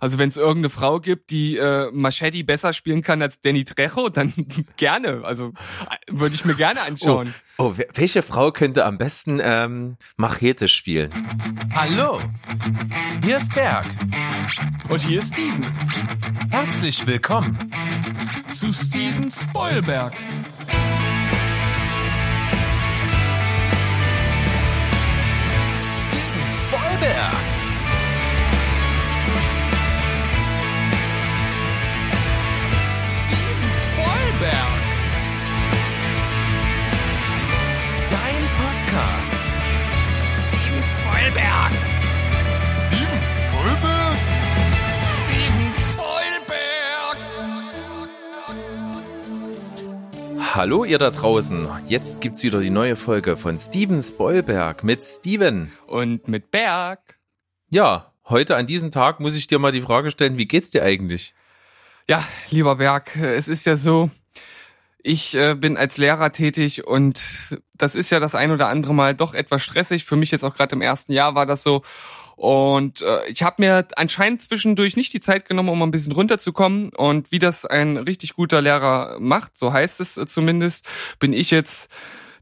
Also wenn es irgendeine Frau gibt, die äh, Machete besser spielen kann als Danny Trejo, dann gerne. Also äh, würde ich mir gerne anschauen. Oh, oh, welche Frau könnte am besten ähm, Machete spielen? Hallo, hier ist Berg. Und hier ist Steven. Herzlich willkommen Zu Steven Spoilberg. Steven Spoilberg. Spoilberg. Steven Spoilberg. Steven Spoilberg. Hallo ihr da draußen. Jetzt gibt's wieder die neue Folge von Steven Spoilberg mit Steven. Und mit Berg. Ja, heute an diesem Tag muss ich dir mal die Frage stellen, wie geht's dir eigentlich? Ja, lieber Berg, es ist ja so, ich äh, bin als Lehrer tätig und das ist ja das ein oder andere Mal doch etwas stressig. Für mich jetzt auch gerade im ersten Jahr war das so. Und äh, ich habe mir anscheinend zwischendurch nicht die Zeit genommen, um ein bisschen runterzukommen. Und wie das ein richtig guter Lehrer macht, so heißt es äh, zumindest, bin ich jetzt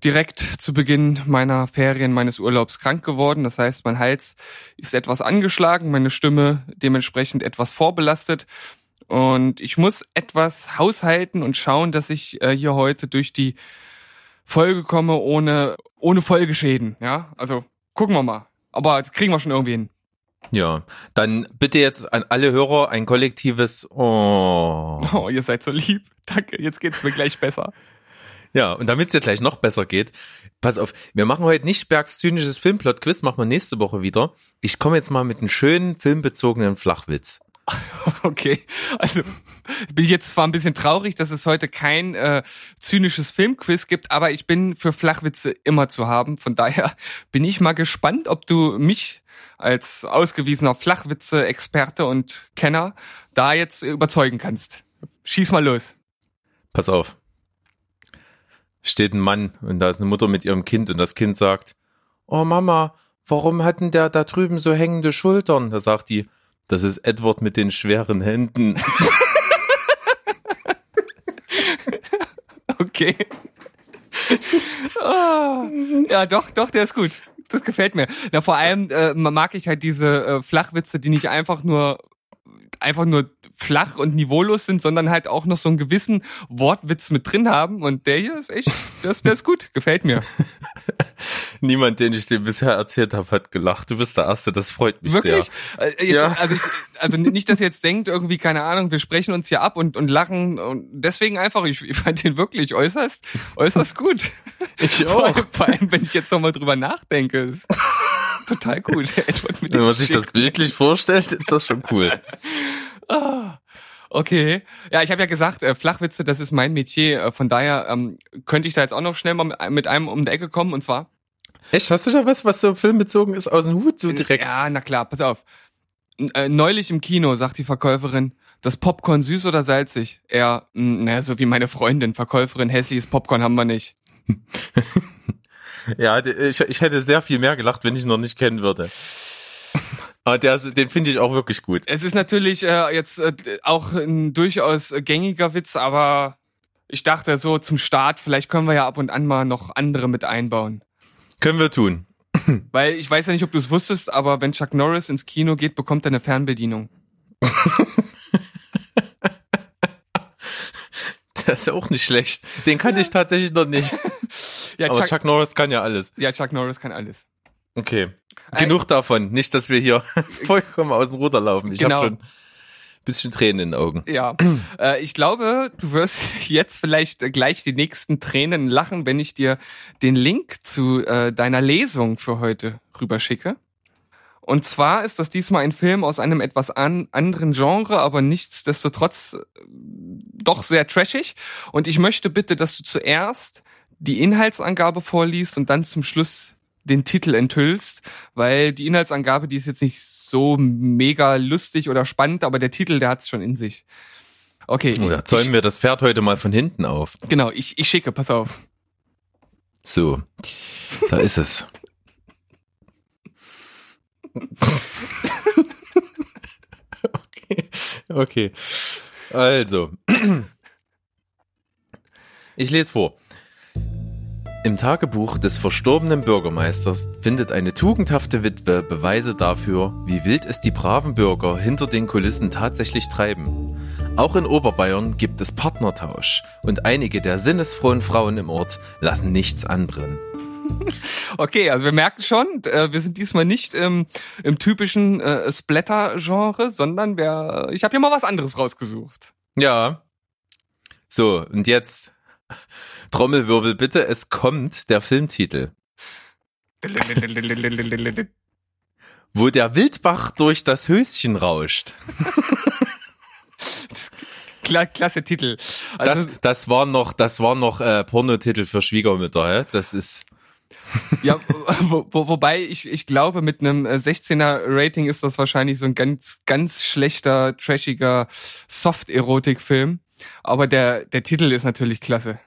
direkt zu Beginn meiner Ferien, meines Urlaubs krank geworden. Das heißt, mein Hals ist etwas angeschlagen, meine Stimme dementsprechend etwas vorbelastet. Und ich muss etwas haushalten und schauen, dass ich äh, hier heute durch die Folge komme ohne, ohne Folgeschäden. Ja, also gucken wir mal. Aber das kriegen wir schon irgendwie hin. Ja, dann bitte jetzt an alle Hörer ein kollektives Oh. Oh, ihr seid so lieb. Danke, jetzt geht's mir gleich besser. Ja, und damit es dir gleich noch besser geht, pass auf, wir machen heute nicht Bergs zynisches Filmplot-Quiz, machen wir nächste Woche wieder. Ich komme jetzt mal mit einem schönen filmbezogenen Flachwitz. Okay, also bin ich jetzt zwar ein bisschen traurig, dass es heute kein äh, zynisches Filmquiz gibt, aber ich bin für Flachwitze immer zu haben. Von daher bin ich mal gespannt, ob du mich als ausgewiesener Flachwitze-Experte und Kenner da jetzt überzeugen kannst. Schieß mal los. Pass auf. Steht ein Mann und da ist eine Mutter mit ihrem Kind und das Kind sagt, Oh Mama, warum hat denn der da drüben so hängende Schultern? Da sagt die, das ist Edward mit den schweren Händen. Okay. Ah, ja, doch, doch, der ist gut. Das gefällt mir. Na, vor allem äh, mag ich halt diese äh, Flachwitze, die nicht einfach nur einfach nur flach und niveaulos sind, sondern halt auch noch so einen gewissen Wortwitz mit drin haben. Und der hier ist echt, der ist, der ist gut, gefällt mir. Niemand, den ich dir bisher erzählt habe, hat gelacht. Du bist der Erste, das freut mich Wirklich? sehr. Äh, Jetzt, Ja. Also, ich, also nicht, dass ihr jetzt denkt, irgendwie, keine Ahnung, wir sprechen uns hier ab und, und lachen. Und deswegen einfach, ich, ich fand den wirklich äußerst, äußerst gut. Ich Vor auch. allem, vor allem, wenn ich jetzt nochmal drüber nachdenke. Total gut. Edward mit Wenn man sich das bildlich vorstellt, ist das schon cool. Okay. Ja, ich habe ja gesagt, äh, Flachwitze, das ist mein Metier. Äh, von daher ähm, könnte ich da jetzt auch noch schnell mal mit, mit einem um die Ecke kommen. Und zwar, Echt, hast du da was, was so filmbezogen ist, aus dem Hut so direkt? Ja, na klar, pass auf. N- Äh, neulich im Kino sagt die Verkäuferin, das Popcorn süß oder salzig? Er, naja, so wie meine Freundin, Verkäuferin, hässliches Popcorn haben wir nicht. Ja, ich, ich hätte sehr viel mehr gelacht, wenn ich ihn noch nicht kennen würde. Aber der, den finde ich auch wirklich gut. Es ist natürlich äh, jetzt äh, auch ein durchaus gängiger Witz, aber ich dachte so zum Start, vielleicht können wir ja ab und an mal noch andere mit einbauen. Können wir tun. Weil ich weiß ja nicht, ob du es wusstest, aber wenn Chuck Norris ins Kino geht, bekommt er eine Fernbedienung. Der ist auch nicht schlecht. Den kannte ich tatsächlich noch nicht. Ja, Aber Chuck, Chuck Norris kann ja alles. ja, Chuck Norris kann alles. Okay. Genug davon. Nicht, dass wir hier vollkommen aus dem Ruder laufen. Ich Genau. habe schon ein bisschen Tränen in den Augen. Ja, äh, ich glaube, du wirst jetzt vielleicht äh, gleich die nächsten Tränen lachen, wenn ich dir den Link zu äh, deiner Lesung für heute rüberschicke. Und zwar ist das diesmal ein Film aus einem etwas an, anderen Genre, aber nichtsdestotrotz äh, doch sehr trashig. Und ich möchte bitte, dass du zuerst die Inhaltsangabe vorliest und dann zum Schluss den Titel enthüllst, weil die Inhaltsangabe, die ist jetzt nicht so mega lustig oder spannend, aber der Titel, der hat's schon in sich. Okay, Oder Oh zäumen wir das Pferd heute mal von hinten auf. ich, genau, ich, ich schicke, pass auf. So. Da ist es. Okay. Also. Ich lese vor. Im Tagebuch des verstorbenen Bürgermeisters findet eine tugendhafte Witwe Beweise dafür, wie wild es die braven Bürger hinter den Kulissen tatsächlich treiben. Auch in Oberbayern gibt es Partnertausch und einige der sinnesfrohen Frauen im Ort lassen nichts anbrennen. Okay, also wir merken schon, äh, wir sind diesmal nicht im, im typischen äh, Splatter-Genre, sondern wir, ich habe hier mal was anderes rausgesucht. Ja. So, und jetzt Trommelwirbel bitte, es kommt der Filmtitel. Wo der Wildbach durch das Höschen rauscht. Kla klasse Titel. Also, Das, das war noch, das war noch äh, Pornotitel für Schwiegermütter, hä? Das ist. ja, wo, wo, wobei ich, ich glaube, mit einem äh, 16er Rating ist das wahrscheinlich so ein ganz, ganz schlechter, trashiger Soft-Erotik-Film. Aber der, der Titel ist natürlich klasse.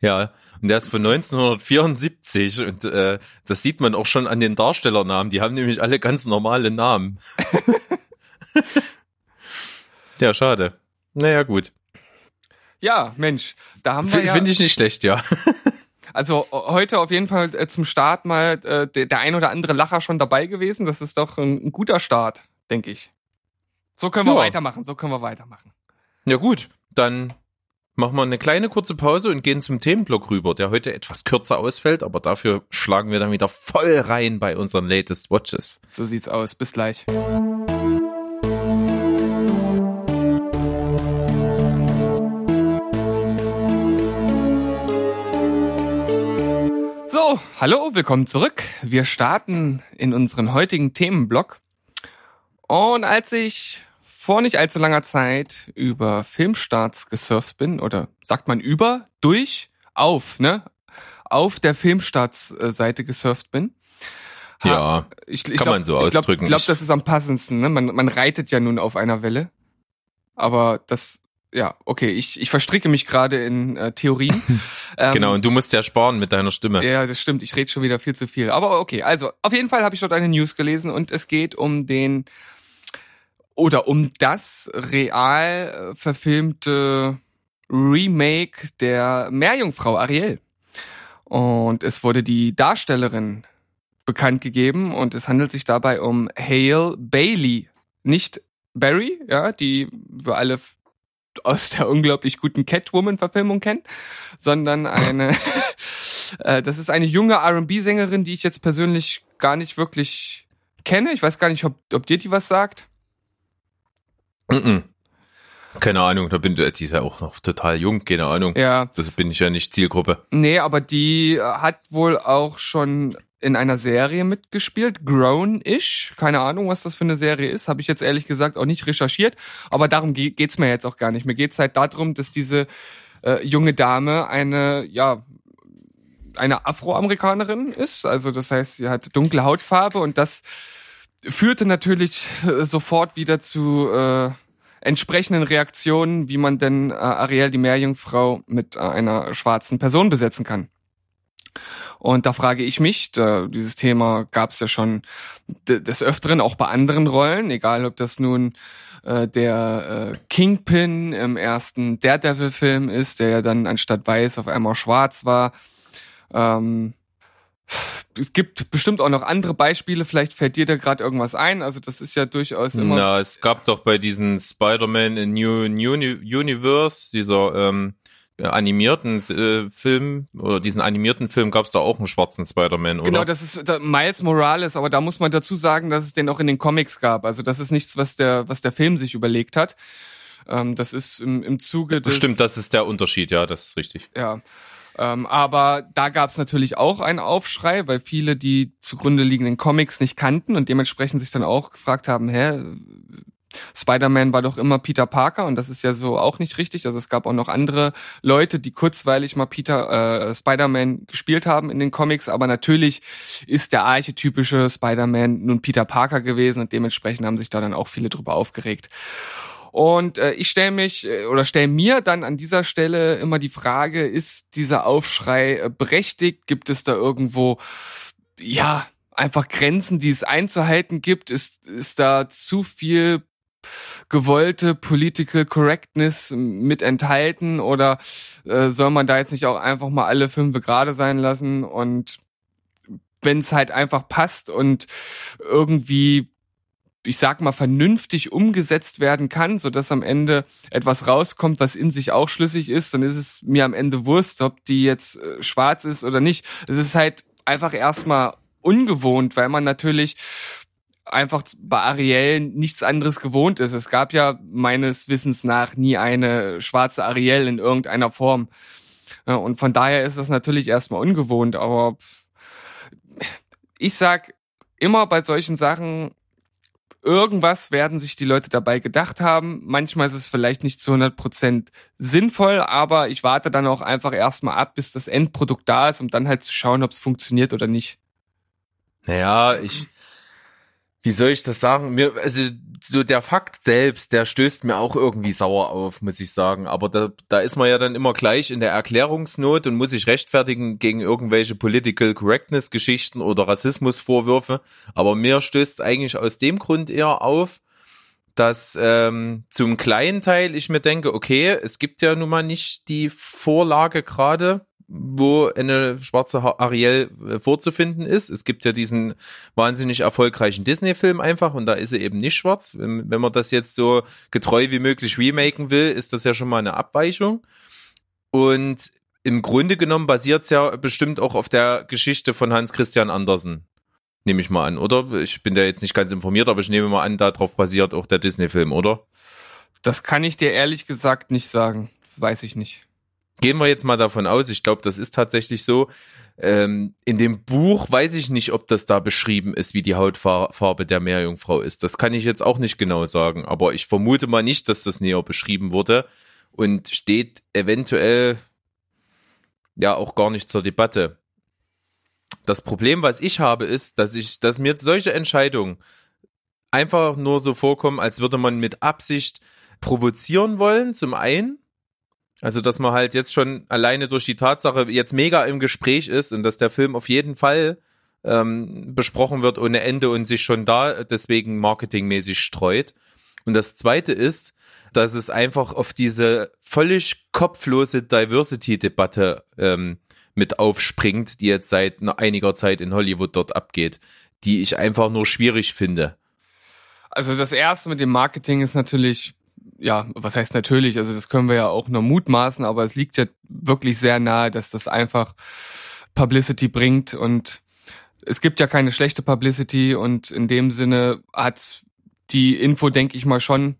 Ja, und der ist von 1974 und äh, das sieht man auch schon an den Darstellernamen. Die haben nämlich alle ganz normale Namen. ja, schade. Naja, gut. Ja, Mensch, da haben wir F ja, Finde ich nicht schlecht, ja. Also heute auf jeden Fall äh, zum Start mal äh, der, der ein oder andere Lacher schon dabei gewesen. Das ist doch ein, ein guter Start, denke ich. So können wir Ja. weitermachen, so können wir weitermachen. Ja gut, dann machen wir eine kleine kurze Pause und gehen zum Themenblock rüber, der heute etwas kürzer ausfällt, aber dafür schlagen wir dann wieder voll rein bei unseren Latest Watches. So sieht's aus. Bis gleich. So, hallo, willkommen zurück. Wir starten in unseren heutigen Themenblock. Und als ich vor nicht allzu langer Zeit über Filmstarts gesurft bin, oder sagt man über, durch, auf, ne? Auf der Filmstarts-Seite gesurft bin. Ja, ich, Kann man so ich glaub, ausdrücken. Ich glaube, Ich- das ist am passendsten. Ne? Man, man reitet ja nun auf einer Welle. Aber das, ja, okay, ich, ich verstricke mich gerade in äh, Theorien. ähm, genau, und du musst ja sparen mit deiner Stimme. Ja, das stimmt. Ich rede schon wieder viel zu viel. Aber okay, also auf jeden Fall habe ich dort eine News gelesen und es geht um den oder um das real äh, verfilmte Remake der Meerjungfrau Ariel. Und es wurde die Darstellerin bekannt gegeben und es handelt sich dabei um Hale Bailey. Nicht Barry, ja, die wir alle aus der unglaublich guten Catwoman-Verfilmung kennen, sondern eine, äh, das ist eine junge R&B-Sängerin, die ich jetzt persönlich gar nicht wirklich kenne. Ich weiß gar nicht, ob, ob dir die was sagt. Keine Ahnung, da bin die ist ja auch noch total jung, keine Ahnung. Ja, Das bin ich ja nicht Zielgruppe. nee, aber die hat wohl auch schon in einer Serie mitgespielt, Grown-ish. Keine Ahnung, was das für eine Serie ist. Habe ich jetzt ehrlich gesagt auch nicht recherchiert. Aber darum ge geht's mir jetzt auch gar nicht. Mir geht's halt darum, dass diese äh, junge Dame eine, ja, eine Afroamerikanerin ist. Also das heißt, sie hat dunkle Hautfarbe und das führte natürlich äh, sofort wieder zu äh, entsprechenden Reaktionen, wie man denn äh, Ariel, die Meerjungfrau, mit äh, einer schwarzen Person besetzen kann. Und da frage ich mich, da, dieses Thema gab es ja schon des Öfteren auch bei anderen Rollen, egal ob das nun äh, der äh, Kingpin im ersten Daredevil-Film ist, der ja dann anstatt weiß auf einmal schwarz war. Ähm, es gibt bestimmt auch noch andere Beispiele, vielleicht fällt dir da gerade irgendwas ein. Also das ist ja durchaus immer. Na, es gab doch bei diesen Spider-Man in New, New Universe, dieser ähm, animierten äh, Film, oder diesen animierten Film gab es da auch einen schwarzen Spider-Man, oder? Genau, das ist da, Miles Morales, aber da muss man dazu sagen, dass es den auch in den Comics gab. Also das ist nichts, was der, was der Film sich überlegt hat. Ähm, das ist im, im Zuge des. Stimmt, das ist der Unterschied, ja, das ist richtig. Ja. Ähm, aber da gab es natürlich auch einen Aufschrei, weil viele die zugrunde liegenden Comics nicht kannten und dementsprechend sich dann auch gefragt haben, hä, Spider-Man war doch immer Peter Parker und das ist ja so auch nicht richtig. Also es gab auch noch andere Leute, die kurzweilig mal Peter äh, Spider-Man gespielt haben in den Comics, aber natürlich ist der archetypische Spider-Man nun Peter Parker gewesen und dementsprechend haben sich da dann auch viele drüber aufgeregt. Und äh, ich stelle mich äh, oder stelle mir dann an dieser Stelle immer die Frage, ist dieser Aufschrei äh, berechtigt? Gibt es da irgendwo, ja, einfach Grenzen, die es einzuhalten gibt? Ist, ist da zu viel gewollte Political Correctness mit enthalten oder äh, soll man da jetzt nicht auch einfach mal alle fünf gerade sein lassen und wenn es halt einfach passt und irgendwie ich sag mal, vernünftig umgesetzt werden kann, so dass am Ende etwas rauskommt, was in sich auch schlüssig ist, dann ist es mir am Ende Wurst, ob die jetzt äh, schwarz ist oder nicht. Es ist halt einfach erstmal ungewohnt, weil man natürlich einfach bei Ariel nichts anderes gewohnt ist. Es gab ja meines Wissens nach nie eine schwarze Ariel in irgendeiner Form. Und von daher ist das natürlich erstmal ungewohnt, aber ich sag immer bei solchen Sachen, irgendwas werden sich die Leute dabei gedacht haben. Manchmal ist es vielleicht nicht zu 100 Prozent sinnvoll, aber ich warte dann auch einfach erstmal ab, bis das Endprodukt da ist, um dann halt zu schauen, ob es funktioniert oder nicht. Naja, ich, wie soll ich das sagen? Mir, also so der Fakt selbst, der stößt mir auch irgendwie sauer auf, muss ich sagen. Aber da, da ist man ja dann immer gleich in der Erklärungsnot und muss sich rechtfertigen gegen irgendwelche Political Correctness Geschichten oder Rassismusvorwürfe. Aber mir stößt eigentlich aus dem Grund eher auf, dass ähm, zum kleinen Teil ich mir denke, okay, es gibt ja nun mal nicht die Vorlage gerade wo eine schwarze Ariel äh, vorzufinden ist. Es gibt ja diesen wahnsinnig erfolgreichen Disney-Film einfach und da ist sie eben nicht schwarz. Wenn, wenn man das jetzt so getreu wie möglich remaken will, ist das ja schon mal eine Abweichung. Und im Grunde genommen basiert es ja bestimmt auch auf der Geschichte von Hans Christian Andersen. Nehme ich mal an, oder? Ich bin da jetzt nicht ganz informiert, aber ich nehme mal an, darauf basiert auch der Disney-Film, oder? Das kann ich dir ehrlich gesagt nicht sagen. Weiß ich nicht gehen wir jetzt mal davon aus, ich glaube, das ist tatsächlich so. Ähm, in dem Buch weiß ich nicht, ob das da beschrieben ist, wie die Hautfarbe der Meerjungfrau ist. Das kann ich jetzt auch nicht genau sagen, aber ich vermute mal nicht, dass das näher beschrieben wurde und steht eventuell ja auch gar nicht zur Debatte. Das Problem, was ich habe, ist, dass ich, dass mir solche Entscheidungen einfach nur so vorkommen, als würde man mit Absicht provozieren wollen, zum einen, also, dass man halt jetzt schon alleine durch die Tatsache jetzt mega im Gespräch ist und dass der Film auf jeden Fall ähm, besprochen wird ohne Ende und sich schon da deswegen marketingmäßig streut. Und das zweite ist, dass es einfach auf diese völlig kopflose Diversity-Debatte ähm, mit aufspringt, die jetzt seit einiger Zeit in Hollywood dort abgeht, die ich einfach nur schwierig finde. Also das erste mit dem Marketing ist natürlich ja, was heißt natürlich, also das können wir ja auch nur mutmaßen, aber es liegt ja wirklich sehr nahe, dass das einfach Publicity bringt und es gibt ja keine schlechte Publicity und in dem Sinne hat die Info, denke ich mal, schon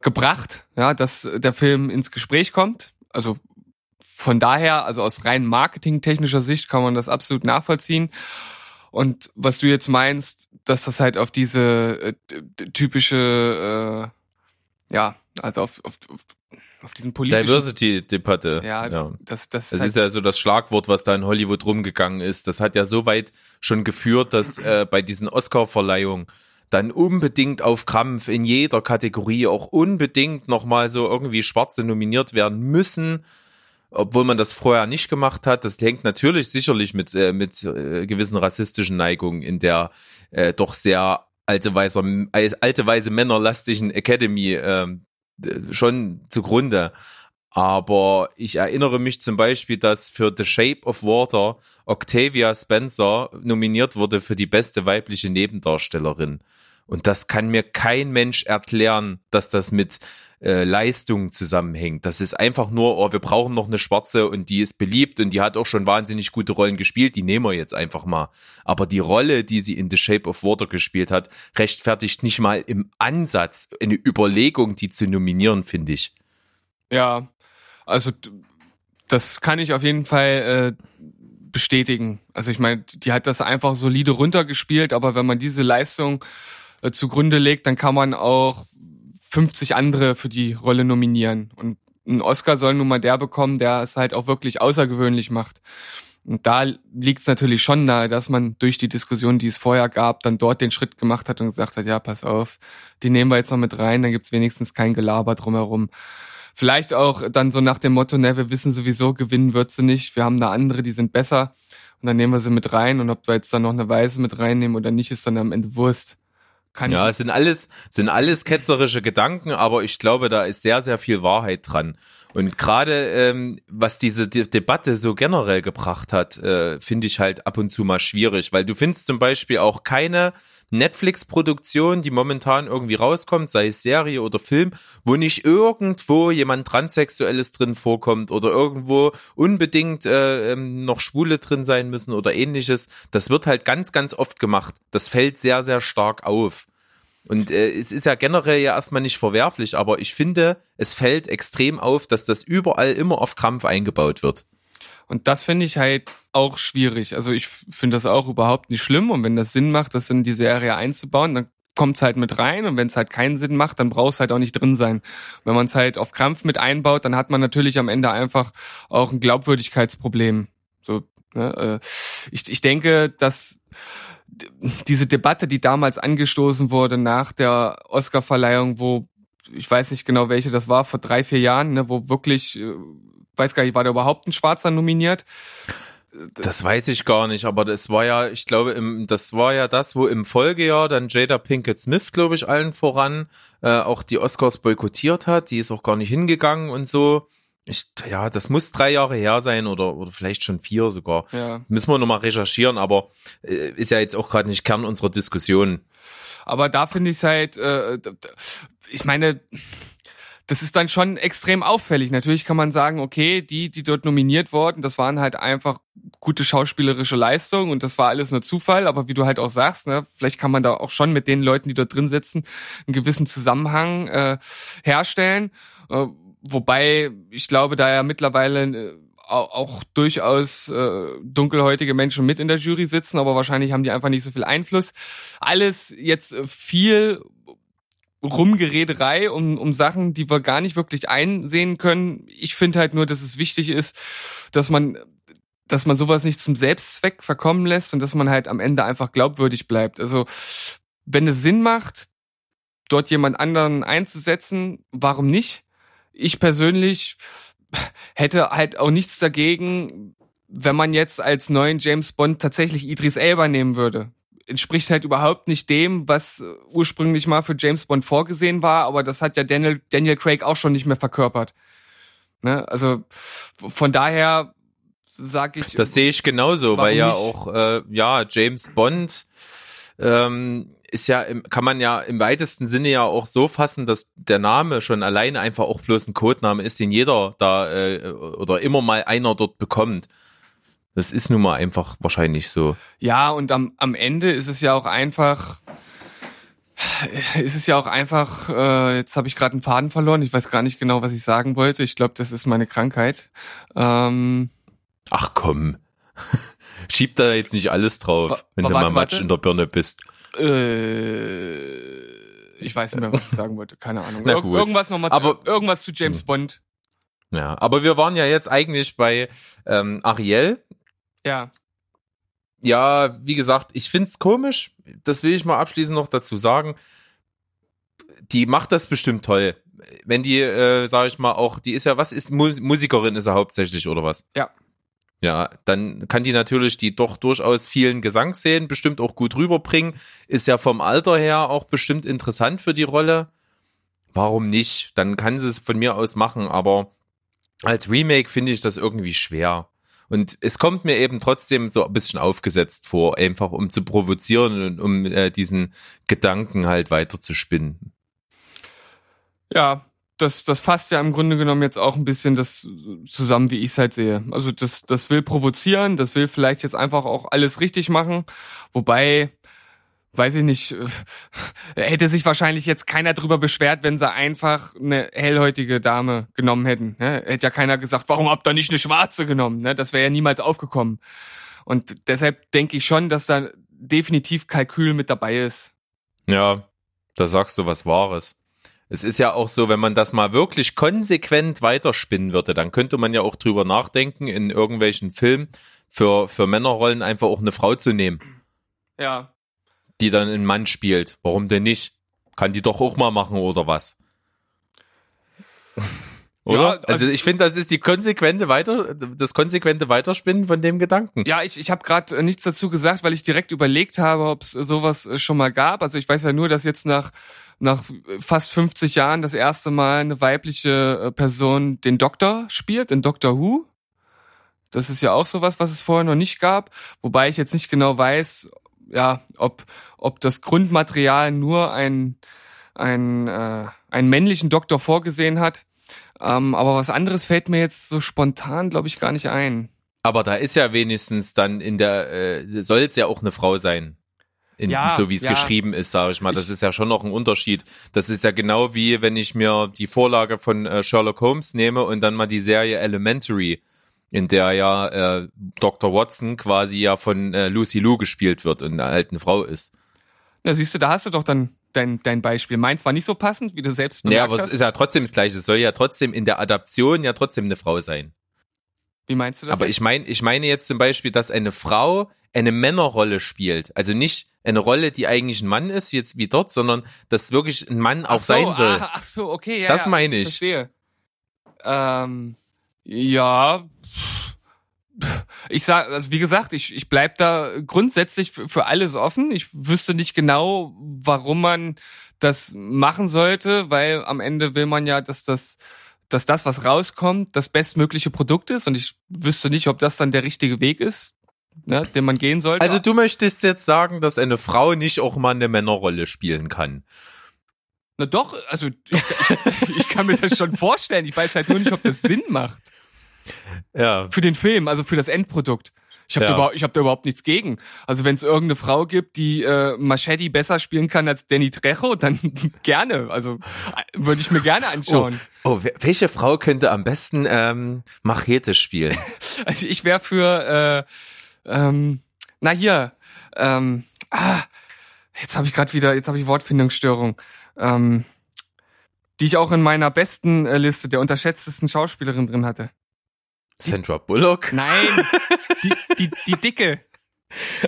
gebracht, ja, dass der Film ins Gespräch kommt. Also von daher, also aus rein marketingtechnischer Sicht kann man das absolut nachvollziehen. Und was du jetzt meinst, dass das halt auf diese äh, typische äh, ja, also auf, auf, auf diesen politischen... Diversity-Debatte. Ja, ja, das, das, das ist, halt ist ja so das Schlagwort, was da in Hollywood rumgegangen ist. Das hat ja so weit schon geführt, dass äh, bei diesen Oscar-Verleihungen dann unbedingt auf Krampf in jeder Kategorie auch unbedingt nochmal so irgendwie Schwarze nominiert werden müssen, obwohl man das vorher nicht gemacht hat. Das hängt natürlich sicherlich mit, äh, mit äh, gewissen rassistischen Neigungen in der äh, doch sehr alte weißer, alte weise männerlastigen Academy ähm, schon zugrunde. Aber ich erinnere mich zum Beispiel, dass für The Shape of Water Octavia Spencer nominiert wurde für die beste weibliche Nebendarstellerin. Und das kann mir kein Mensch erklären, dass das mit äh, Leistung zusammenhängt. Das ist einfach nur, oh, wir brauchen noch eine Schwarze und die ist beliebt und die hat auch schon wahnsinnig gute Rollen gespielt, die nehmen wir jetzt einfach mal. Aber die Rolle, die sie in The Shape of Water gespielt hat, rechtfertigt nicht mal im Ansatz eine Überlegung, die zu nominieren, finde ich. Ja, also das kann ich auf jeden Fall äh, bestätigen. Also ich meine, die hat das einfach solide runtergespielt, aber wenn man diese Leistung äh, zugrunde legt, dann kann man auch 50 andere für die Rolle nominieren. Und ein Oscar soll nun mal der bekommen, der es halt auch wirklich außergewöhnlich macht. Und da liegt es natürlich schon nahe, dass man durch die Diskussion, die es vorher gab, dann dort den Schritt gemacht hat und gesagt hat, ja, pass auf, die nehmen wir jetzt noch mit rein, dann gibt's wenigstens kein Gelaber drumherum. Vielleicht auch dann so nach dem Motto, ne, wir wissen sowieso, gewinnen wird sie nicht, wir haben da andere, die sind besser und dann nehmen wir sie mit rein und ob wir jetzt dann noch eine Weise mit reinnehmen oder nicht, ist dann am Ende Wurst. Kann Ja, es sind alles, sind alles ketzerische Gedanken, aber ich glaube, da ist sehr, sehr viel Wahrheit dran. Und gerade ähm, was diese De Debatte so generell gebracht hat, äh, finde ich halt ab und zu mal schwierig, weil du findest zum Beispiel auch keine Netflix-Produktion, die momentan irgendwie rauskommt, sei es Serie oder Film, wo nicht irgendwo jemand Transsexuelles drin vorkommt oder irgendwo unbedingt äh, ähm, noch Schwule drin sein müssen oder ähnliches. Das wird halt ganz, ganz oft gemacht. Das fällt sehr, sehr stark auf. Und äh, es ist ja generell ja erstmal nicht verwerflich, aber ich finde, es fällt extrem auf, dass das überall immer auf Krampf eingebaut wird. Und das finde ich halt auch schwierig. Also ich finde das auch überhaupt nicht schlimm. Und wenn das Sinn macht, das in die Serie einzubauen, dann kommt's halt mit rein. Und wenn es halt keinen Sinn macht, dann brauch's halt auch nicht drin sein. Wenn man es halt auf Krampf mit einbaut, dann hat man natürlich am Ende einfach auch ein Glaubwürdigkeitsproblem. So, ne? äh, ich, ich denke, dass diese Debatte, die damals angestoßen wurde nach der Oscarverleihung, wo ich weiß nicht genau, welche das war, vor drei, vier Jahren, ne, wo wirklich, äh, weiß gar nicht, war da überhaupt ein Schwarzer nominiert? Das weiß ich gar nicht, aber das war ja, ich glaube, im, das war ja das, wo im Folgejahr dann Jada Pinkett Smith, glaube ich, allen voran äh, auch die Oscars boykottiert hat. Die ist auch gar nicht hingegangen und so. Ich, ja, das muss drei Jahre her sein oder, oder vielleicht schon vier sogar. Ja. Müssen wir nochmal recherchieren, aber äh, ist ja jetzt auch gerade nicht Kern unserer Diskussion. Aber da finde ich es halt, äh, ich meine, das ist dann schon extrem auffällig. Natürlich kann man sagen, okay, die, die dort nominiert wurden, das waren halt einfach gute schauspielerische Leistungen und das war alles nur Zufall. Aber wie du halt auch sagst, ne, vielleicht kann man da auch schon mit den Leuten, die dort drin sitzen, einen gewissen Zusammenhang äh, herstellen. Äh, wobei ich glaube, da ja mittlerweile äh, au- auch durchaus äh, dunkelhäutige Menschen mit in der Jury sitzen, aber wahrscheinlich haben die einfach nicht so viel Einfluss. Alles jetzt äh, viel Rumgerederei um, um Sachen, die wir gar nicht wirklich einsehen können. Ich finde halt nur, dass es wichtig ist, dass man, dass man sowas nicht zum Selbstzweck verkommen lässt und dass man halt am Ende einfach glaubwürdig bleibt. Also wenn es Sinn macht, dort jemand anderen einzusetzen, warum nicht? Ich persönlich hätte halt auch nichts dagegen, wenn man jetzt als neuen James Bond tatsächlich Idris Elba nehmen würde. Entspricht halt überhaupt nicht dem, was äh, ursprünglich mal für James Bond vorgesehen war, aber das hat ja Daniel, Daniel Craig auch schon nicht mehr verkörpert. Ne? Also von daher sage ich. Das sehe ich genauso, weil ja nicht? auch, äh, ja, James Bond ähm, ist ja, im, kann man ja im weitesten Sinne ja auch so fassen, dass der Name schon alleine einfach auch bloß ein Codename ist, den jeder da äh, oder immer mal einer dort bekommt. Das ist nun mal einfach wahrscheinlich so. Ja, und am, am Ende ist es ja auch einfach, ist es ja auch einfach, äh, jetzt habe ich gerade einen Faden verloren, ich weiß gar nicht genau, was ich sagen wollte. Ich glaube, das ist meine Krankheit. Ähm, Ach komm. Schieb da jetzt nicht alles drauf, wenn du mal Matsch warte. in der Birne bist. äh, ich weiß nicht mehr, was ich sagen wollte. Keine Ahnung. Na Ir gut. irgendwas nochmal, Aber- irgendwas zu James Bond. Ja, aber wir waren ja jetzt eigentlich bei ähm, Ariel. Ja. ja, wie gesagt, ich find's komisch. Das will ich mal abschließend noch dazu sagen. Die macht das bestimmt toll. Wenn die, äh, sag ich mal, auch, die ist ja, was ist Mu Musikerin ist er hauptsächlich oder was? Ja. Ja, dann kann die natürlich die doch durchaus vielen Gesangsszenen bestimmt auch gut rüberbringen. Ist ja vom Alter her auch bestimmt interessant für die Rolle. Warum nicht? Dann kann sie es von mir aus machen, aber als Remake finde ich das irgendwie schwer. Und es kommt mir eben trotzdem so ein bisschen aufgesetzt vor, einfach um zu provozieren und um äh, diesen Gedanken halt weiter zu spinnen. Ja, das, das fasst ja im Grunde genommen jetzt auch ein bisschen das zusammen, wie ich es halt sehe. Also das, das will provozieren, das will vielleicht jetzt einfach auch alles richtig machen, wobei, weiß ich nicht, äh, hätte sich wahrscheinlich jetzt keiner drüber beschwert, wenn sie einfach eine hellhäutige Dame genommen hätten. Ne? Hätte ja keiner gesagt, warum habt ihr nicht eine schwarze genommen? Ne? Das wäre ja niemals aufgekommen. Und deshalb denke ich schon, dass da definitiv Kalkül mit dabei ist. Ja, da sagst du was Wahres. Es ist ja auch so, wenn man das mal wirklich konsequent weiterspinnen würde, dann könnte man ja auch drüber nachdenken, in irgendwelchen Filmen für, für Männerrollen einfach auch eine Frau zu nehmen, Ja, die dann einen Mann spielt. Warum denn nicht? Kann die doch auch mal machen oder was? Oder? Ja, also, also- ich finde, das ist die konsequente Weiter, das konsequente Weiterspinnen von dem Gedanken. Ja, ich, ich habe gerade nichts dazu gesagt, weil ich direkt überlegt habe, ob es sowas äh, schon mal gab. Also ich weiß ja nur, dass jetzt nach nach fast 50 Jahren das erste Mal eine weibliche äh, Person den Doktor spielt, den Doctor Who. Das ist ja auch sowas, was es vorher noch nicht gab. Wobei ich jetzt nicht genau weiß, ja, ob ob das Grundmaterial nur ein ein äh, einen männlichen Doktor vorgesehen hat. Ähm, aber was anderes fällt mir jetzt so spontan, glaube ich, gar nicht ein. Aber da ist ja wenigstens dann in der, äh, soll es ja auch eine Frau sein. In, Ja, so wie es ja. geschrieben ist, sage ich mal. Das Ich- ist ja schon noch ein Unterschied. Das ist ja genau wie, wenn ich mir die Vorlage von äh, Sherlock Holmes nehme und dann mal die Serie Elementary, in der ja äh, Dr. Watson quasi ja von äh, Lucy Liu gespielt wird und eine alte Frau ist. Ja, siehst du, da hast du doch dann dein, dein Beispiel. Meins war nicht so passend, wie du selbst Ja, bemerkt aber hast. es ist ja trotzdem das Gleiche. Es soll ja trotzdem in der Adaption ja trotzdem eine Frau sein. wie meinst du das? Aber ich meine, ich meine jetzt zum Beispiel, dass eine Frau eine Männerrolle spielt. Also nicht eine Rolle, die eigentlich ein Mann ist, wie jetzt wie dort, sondern dass wirklich ein Mann auch ach so, sein soll. Ach, ach so, okay, ja. Das ja, meine ich. Verstehe. Ähm, ja. Ich sag, also wie gesagt, ich, ich bleib da grundsätzlich für, für alles offen. Ich wüsste nicht genau, warum man das machen sollte, weil am Ende will man ja, dass das, dass das, was rauskommt, das bestmögliche Produkt ist. Und ich wüsste nicht, ob das dann der richtige Weg ist, ne, den man gehen sollte. Also du möchtest jetzt sagen, dass eine Frau nicht auch mal eine Männerrolle spielen kann. Na doch, also ich, ich, ich kann mir das schon vorstellen. Ich weiß halt nur nicht, ob das Sinn macht Ja. für den Film, also für das Endprodukt. Ich habe Ja. da, überhaupt- ich hab da überhaupt nichts gegen. Also wenn es irgendeine Frau gibt, die äh, Machete besser spielen kann als Danny Trejo, dann gerne. Also äh, würde ich mir gerne Oh, anschauen. oh, wel- welche Frau könnte am besten ähm, Machete spielen? Also ich wäre für, äh, ähm, na hier, ähm, ah, jetzt habe ich gerade wieder, jetzt habe ich Wortfindungsstörung. Ähm, die ich auch in meiner besten äh, Liste der unterschätztesten Schauspielerin drin hatte. Sandra Bullock? Nein, die, die, die Dicke.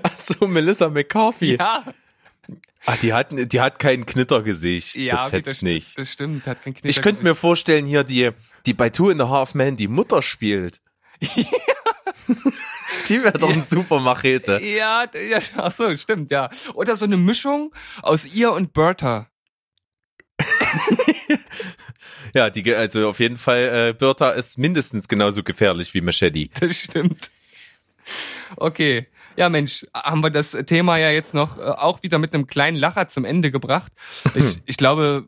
Ach so, Melissa McCarthy. Ja, Ach, die hat, die hat kein Knittergesicht. ja das okay, fetzt sti- nicht. Das stimmt, hat kein Ich könnte mir vorstellen, hier die, die bei Two and a Half Men die Mutter spielt. die wäre doch ein super Machete. Ja, ja, ach so, stimmt, ja. Oder so eine Mischung aus ihr und Bertha. Ja, die, also auf jeden Fall, äh, Bertha ist mindestens genauso gefährlich wie Machete. Das stimmt. Okay. Ja, Mensch, haben wir das Thema ja jetzt noch äh, auch wieder mit einem kleinen Lacher zum Ende gebracht. Ich, ich glaube,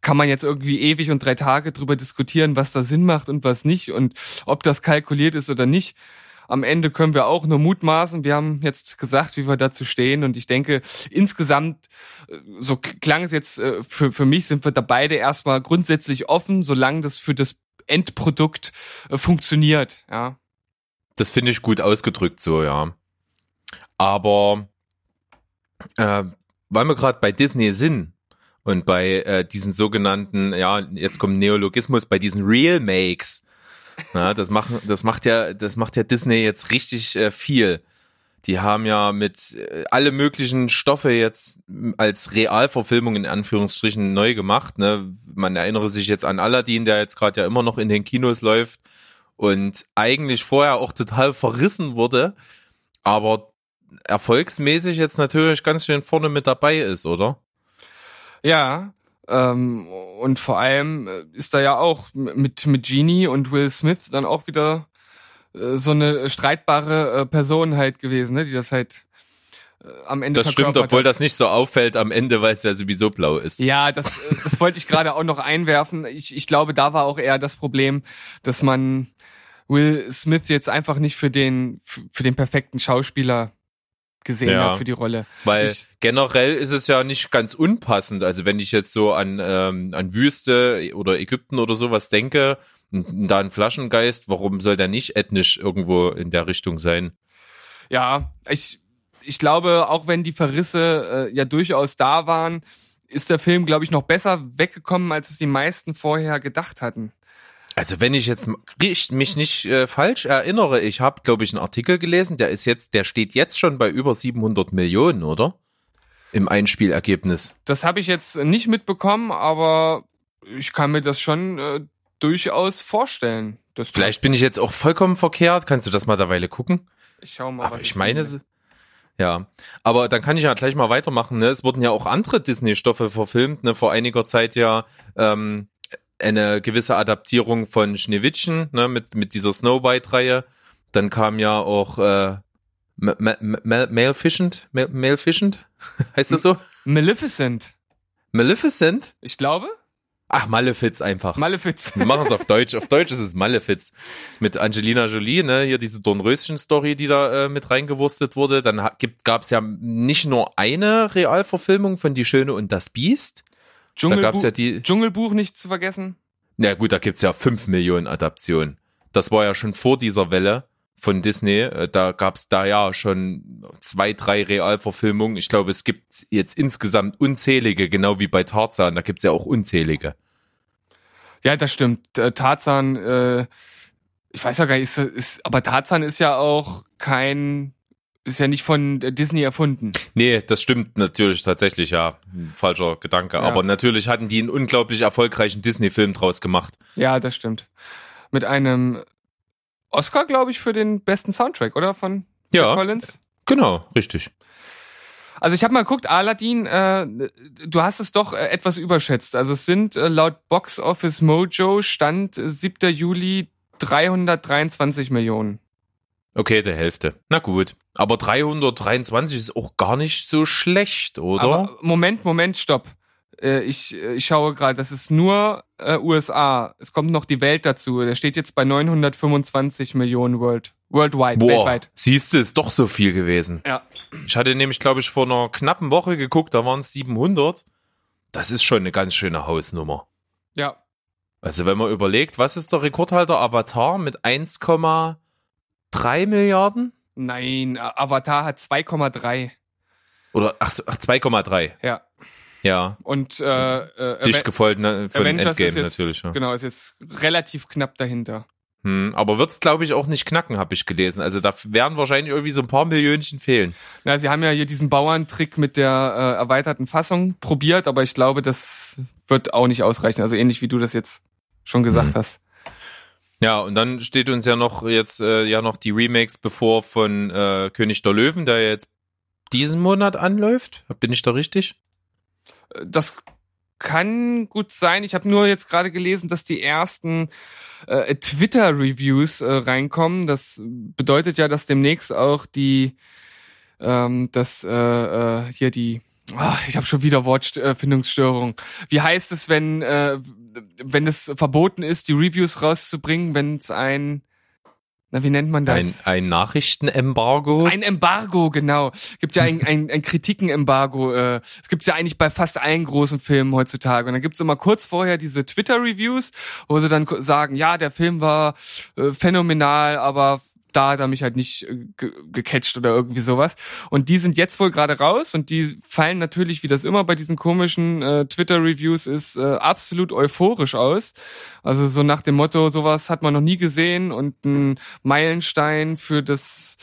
kann man jetzt irgendwie ewig und drei Tage drüber diskutieren, was da Sinn macht und was nicht und ob das kalkuliert ist oder nicht. Am Ende können wir auch nur mutmaßen. Wir haben jetzt gesagt, wie wir dazu stehen und ich denke, insgesamt, äh, so klang es jetzt äh, für, für mich, sind wir da beide erstmal grundsätzlich offen, solange das für das Endprodukt äh, funktioniert, ja. Das finde ich gut ausgedrückt so, ja. Aber äh, weil wir gerade bei Disney sind und bei äh, diesen sogenannten, ja, jetzt kommt Neologismus, bei diesen Real Makes, ja, das machen, das macht ja, das macht ja Disney jetzt richtig äh, viel. Die haben ja mit äh, alle möglichen Stoffe jetzt als Realverfilmung in Anführungsstrichen neu gemacht. Ne? Man erinnere sich jetzt an Aladdin, der jetzt gerade ja immer noch in den Kinos läuft und eigentlich vorher auch total verrissen wurde, aber erfolgsmäßig jetzt natürlich ganz schön vorne mit dabei ist, oder? Ja, ähm, und vor allem äh, ist da ja auch mit, mit Genie und Will Smith dann auch wieder äh, so eine streitbare äh, Person halt gewesen, ne, die das halt äh, am Ende Das stimmt, obwohl hat. das nicht so auffällt am Ende, weil es ja sowieso blau ist. Ja, das, äh, das wollte ich gerade auch noch einwerfen. Ich, ich glaube, da war auch eher das Problem, dass man Will Smith jetzt einfach nicht für den, für den perfekten Schauspieler gesehen Ja. hat für die Rolle. Weil Ich- generell ist es ja nicht ganz unpassend. Also wenn ich jetzt so an, ähm, an Wüste oder Ägypten oder sowas denke, da ein Flaschengeist, warum soll der nicht ethnisch irgendwo in der Richtung sein? Ja, ich, ich glaube, auch wenn die Verrisse äh, ja durchaus da waren, ist der Film, glaube ich, noch besser weggekommen, als es die meisten vorher gedacht hatten. Also wenn ich jetzt mich nicht äh, falsch erinnere, ich habe, glaube ich, einen Artikel gelesen, der ist jetzt, der steht jetzt schon bei über 700 Millionen, oder? Im Einspielergebnis. Das habe ich jetzt nicht mitbekommen, aber ich kann mir das schon äh, durchaus vorstellen. Vielleicht bin ich jetzt auch vollkommen verkehrt. Kannst du das mal derweile gucken? Ich schau mal. Aber ich meine, finde. es- ja. Aber dann kann ich ja gleich mal weitermachen. Ne? Es wurden ja auch andere Disney-Stoffe verfilmt. Ne? Vor einiger Zeit ja ähm, eine gewisse Adaptierung von Schneewittchen ne? mit, mit dieser Snow White-Reihe. Dann kam ja auch äh, Ma- Ma- Ma- Maleficent? Ma- Maleficent? heißt das so? Maleficent. Maleficent? Ich glaube. Ach, Malefiz einfach. Malefiz. Wir machen es auf Deutsch. Auf Deutsch ist es Malefiz. Mit Angelina Jolie, ne, hier diese Dornröschen-Story, die da äh, mit reingewurstet wurde. Dann gibt, gab's ja nicht nur eine Realverfilmung von Die Schöne und das Biest. Da Dschungelbuch, gab's ja die, Dschungelbuch nicht zu vergessen. na gut, da gibt's ja fünf Millionen Adaptionen. Das war ja schon vor dieser Welle von Disney. Äh, Da gab's da ja schon zwei, drei Realverfilmungen. Ich glaube, es gibt jetzt insgesamt unzählige, genau wie bei Tarzan. Da gibt's ja auch unzählige. Ja, das stimmt. Äh, Tarzan, äh, ich weiß ja gar nicht, ist, ist, aber Tarzan ist ja auch kein, ist ja nicht von äh, Disney erfunden. Nee, das stimmt natürlich tatsächlich, ja. Ein Falscher Gedanke. Ja. Aber natürlich hatten die einen unglaublich erfolgreichen Disney-Film draus gemacht. Ja, das stimmt. Mit einem Oscar, glaube ich, für den besten Soundtrack, oder? Von Ja, Collins? genau, richtig. Also ich habe mal geguckt, Aladdin, äh, du hast es doch äh, etwas überschätzt. Also es sind äh, laut Box Office Mojo Stand äh, 7. Juli 323 Millionen. Okay, der Hälfte. Na gut. Aber 323 ist auch gar nicht so schlecht, oder? Aber Moment, Moment, stopp. Äh, ich, äh, ich schaue gerade, das ist nur äh, USA. Es kommt noch die Welt dazu. Der steht jetzt bei 925 Millionen world, worldwide, Boah, weltweit. siehst du, ist doch so viel gewesen. Ja. Ich hatte nämlich, glaube ich, vor einer knappen Woche geguckt, da waren es 700. Das ist schon eine ganz schöne Hausnummer. Ja. Also wenn man überlegt, was ist der Rekordhalter Avatar mit 1,3 Milliarden? Nein, Avatar hat 2,3. Oder ach, ach 2,3. Ja. Ja, Und äh, äh, dicht gefolgt ne, von Avengers Endgame jetzt, natürlich. Ja. Genau, ist jetzt relativ knapp dahinter. Hm, aber wird's glaube ich auch nicht knacken, habe ich gelesen. Also da werden wahrscheinlich irgendwie so ein paar Millionchen fehlen. Na, sie haben ja hier diesen Bauerntrick mit der äh, erweiterten Fassung probiert, aber ich glaube, das wird auch nicht ausreichen. Also ähnlich wie du das jetzt schon gesagt Mhm. hast. Ja, und dann steht uns ja noch jetzt äh, ja noch die Remakes bevor von äh, König der Löwen, der jetzt diesen Monat anläuft. Bin ich da richtig? Das kann gut sein. Ich habe nur jetzt gerade gelesen, dass die ersten äh, Twitter-Reviews äh, reinkommen. Das bedeutet ja, dass demnächst auch die, ähm, das äh, äh, hier die, ah, ich habe schon wieder Wortfindungsstörung. Wie heißt es, wenn äh, wenn es verboten ist, die Reviews rauszubringen, wenn es ein, na wie nennt man Ein, das? ein Nachrichtenembargo. Ein Embargo, genau. Gibt ja ein, ein, ein Kritiken-Embargo. Äh, es gibt's ja eigentlich bei fast allen großen Filmen heutzutage. Und dann gibt's immer kurz vorher diese Twitter-Reviews, wo sie dann sagen, ja, der Film war äh, phänomenal, aber da hat er mich halt nicht äh, ge gecatcht oder irgendwie sowas. Und die sind jetzt wohl gerade raus und die fallen natürlich, wie das immer bei diesen komischen äh, Twitter-Reviews ist, äh, absolut euphorisch aus. Also so nach dem Motto, sowas hat man noch nie gesehen und ein Meilenstein für das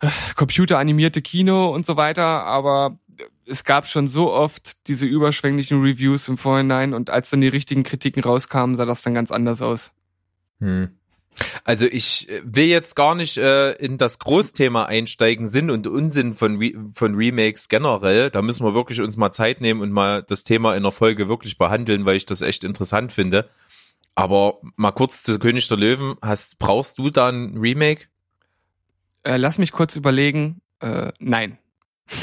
äh, computeranimierte Kino und so weiter, aber es gab schon so oft diese überschwänglichen Reviews im Vorhinein und als dann die richtigen Kritiken rauskamen, sah das dann ganz anders aus. Hm. Also ich äh, will jetzt gar nicht äh, in das Großthema einsteigen, Sinn und Unsinn von, Re von Remakes generell. Da müssen wir wirklich uns mal Zeit nehmen und mal das Thema in der Folge wirklich behandeln, weil ich das echt interessant finde. Aber mal kurz zu König der Löwen. Hast, brauchst du da ein Remake? Äh, lass mich kurz überlegen. Äh, nein.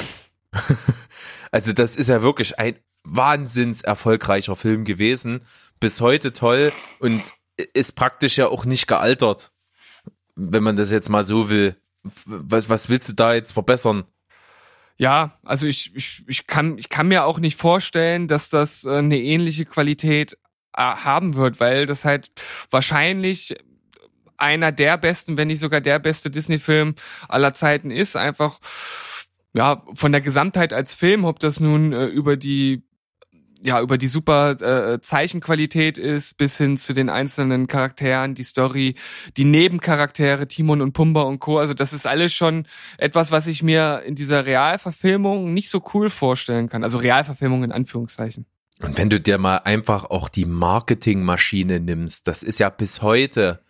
Also das ist ja wirklich ein wahnsinns erfolgreicher Film gewesen. Bis heute toll und ist praktisch ja auch nicht gealtert. Wenn man das jetzt mal so will. Was, was willst du da jetzt verbessern? Ja, also ich, ich, ich, kann, ich kann mir auch nicht vorstellen, dass das äh, eine ähnliche Qualität äh, haben wird, weil das halt wahrscheinlich einer der besten, wenn nicht sogar der beste Disney-Film aller Zeiten ist. Einfach, ja, von der Gesamtheit als Film, ob das nun äh, über die ja, über die super äh, Zeichenqualität ist, bis hin zu den einzelnen Charakteren, die Story, die Nebencharaktere, Timon und Pumba und Co. Also das ist alles schon etwas, was ich mir in dieser Realverfilmung nicht so cool vorstellen kann. Also Realverfilmung in Anführungszeichen. Und wenn du dir mal einfach auch die Marketingmaschine nimmst, das ist ja bis heute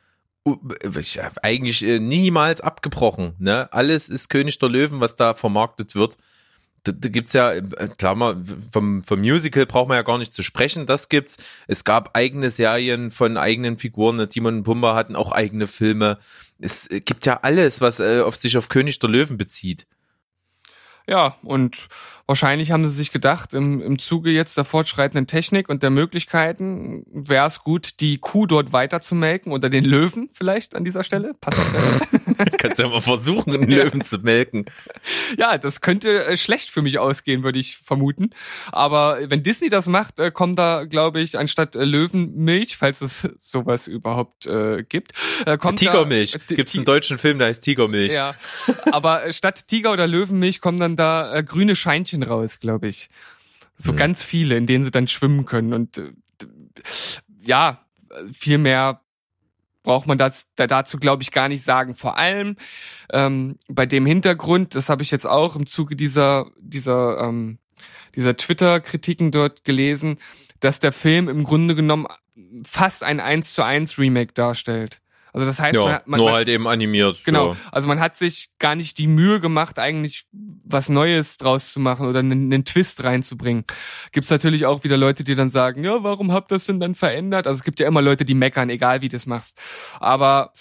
eigentlich äh, niemals abgebrochen. Ne? Alles ist König der Löwen, was da vermarktet wird. Da, da gibt's ja, äh, klar mal, vom, vom Musical braucht man ja gar nicht zu sprechen, das gibt's. Es gab eigene Serien von eigenen Figuren? Timon und Pumba hatten auch eigene Filme. Es äh, gibt ja alles, was äh, auf sich auf König der Löwen bezieht. Ja, und wahrscheinlich haben sie sich gedacht, im, im Zuge jetzt der fortschreitenden Technik und der Möglichkeiten wäre es gut, die Kuh dort weiter zu melken oder den Löwen vielleicht an dieser Stelle. Passt Kannst ja mal versuchen, einen Ja. Löwen zu melken. Ja, das könnte äh, schlecht für mich ausgehen, würde ich vermuten. Aber wenn Disney das macht, äh, kommt da, glaube ich, anstatt äh, Löwenmilch, falls es sowas überhaupt äh, gibt, kommt Tigermilch. Da, Gibt's einen deutschen Film, der heißt Tigermilch. Ja, aber statt Tiger oder Löwenmilch kommen dann da grüne Scheinchen raus, glaube ich. So Hm. ganz viele, in denen sie dann schwimmen können. Und äh, ja, viel mehr braucht man das, da, dazu, glaube ich, gar nicht sagen. Vor allem ähm, bei dem Hintergrund, das habe ich jetzt auch im Zuge dieser, dieser, ähm, dieser Twitter-Kritiken dort gelesen, dass der Film im Grunde genommen fast ein 1 zu 1 Remake darstellt. Also das heißt, Ja, man, man, nur man, halt eben animiert. Genau. Ja. Also man hat sich gar nicht die Mühe gemacht, eigentlich was Neues draus zu machen oder einen, einen Twist reinzubringen. Gibt's natürlich auch wieder Leute, die dann sagen, ja, warum habt ihr das denn dann verändert? Also es gibt ja immer Leute, die meckern, egal wie du das machst. Aber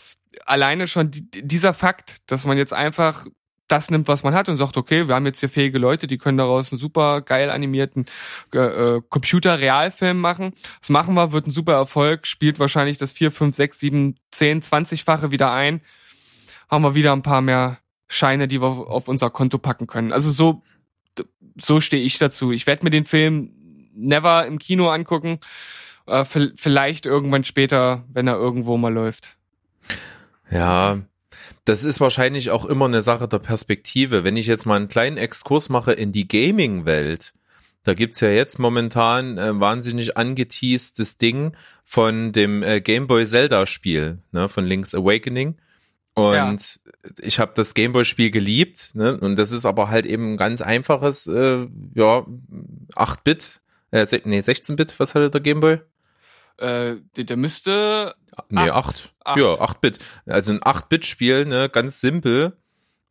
alleine schon die, dieser Fakt, dass man jetzt einfach das nimmt, was man hat und sagt, okay, wir haben jetzt hier fähige Leute, die können daraus einen super geil animierten äh, äh, Computer-Realfilm machen. Das machen wir, wird ein super Erfolg, spielt wahrscheinlich das 4, 5, 6, 7, 10, 20-fache wieder ein. Haben wir wieder ein paar mehr Scheine, die wir auf unser Konto packen können. Also so, so stehe ich dazu. Ich werde mir den Film never im Kino angucken. Äh, vielleicht irgendwann später, wenn er irgendwo mal läuft. Ja, das ist wahrscheinlich auch immer eine Sache der Perspektive. Wenn ich jetzt mal einen kleinen Exkurs mache in die Gaming-Welt, da gibt's ja jetzt momentan äh, wahnsinnig angeteastes Ding von dem äh, Game Boy Zelda-Spiel, ne, von Link's Awakening. Und ich habe das Gameboy-Spiel geliebt, ne? Und das ist aber halt eben ein ganz einfaches, äh, ja, 8-Bit, äh, nee, 16-Bit, was hatte der Gameboy? Äh, der, der müsste Nee, Acht. 8. Acht. Ja, 8-Bit. Also ein 8-Bit-Spiel, ne, ganz simpel.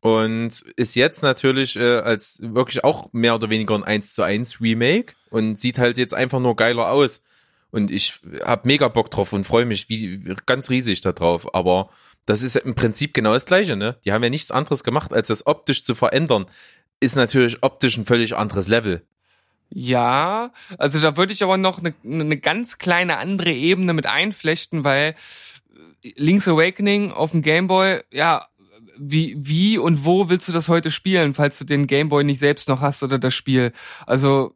Und ist jetzt natürlich äh, als wirklich auch mehr oder weniger ein 1 zu 1 Remake und sieht halt jetzt einfach nur geiler aus. Und ich hab mega Bock drauf und freue mich wie ganz riesig da drauf. Aber das ist im Prinzip genau das Gleiche, ne? Die haben ja nichts anderes gemacht, als das optisch zu verändern. Ist natürlich optisch ein völlig anderes Level. Ja, also da würde ich aber noch eine, eine ganz kleine andere Ebene mit einflechten, weil äh, Link's Awakening auf dem Gameboy, ja, wie, wie und wo willst du das heute spielen, falls du den Gameboy nicht selbst noch hast oder das Spiel? Also,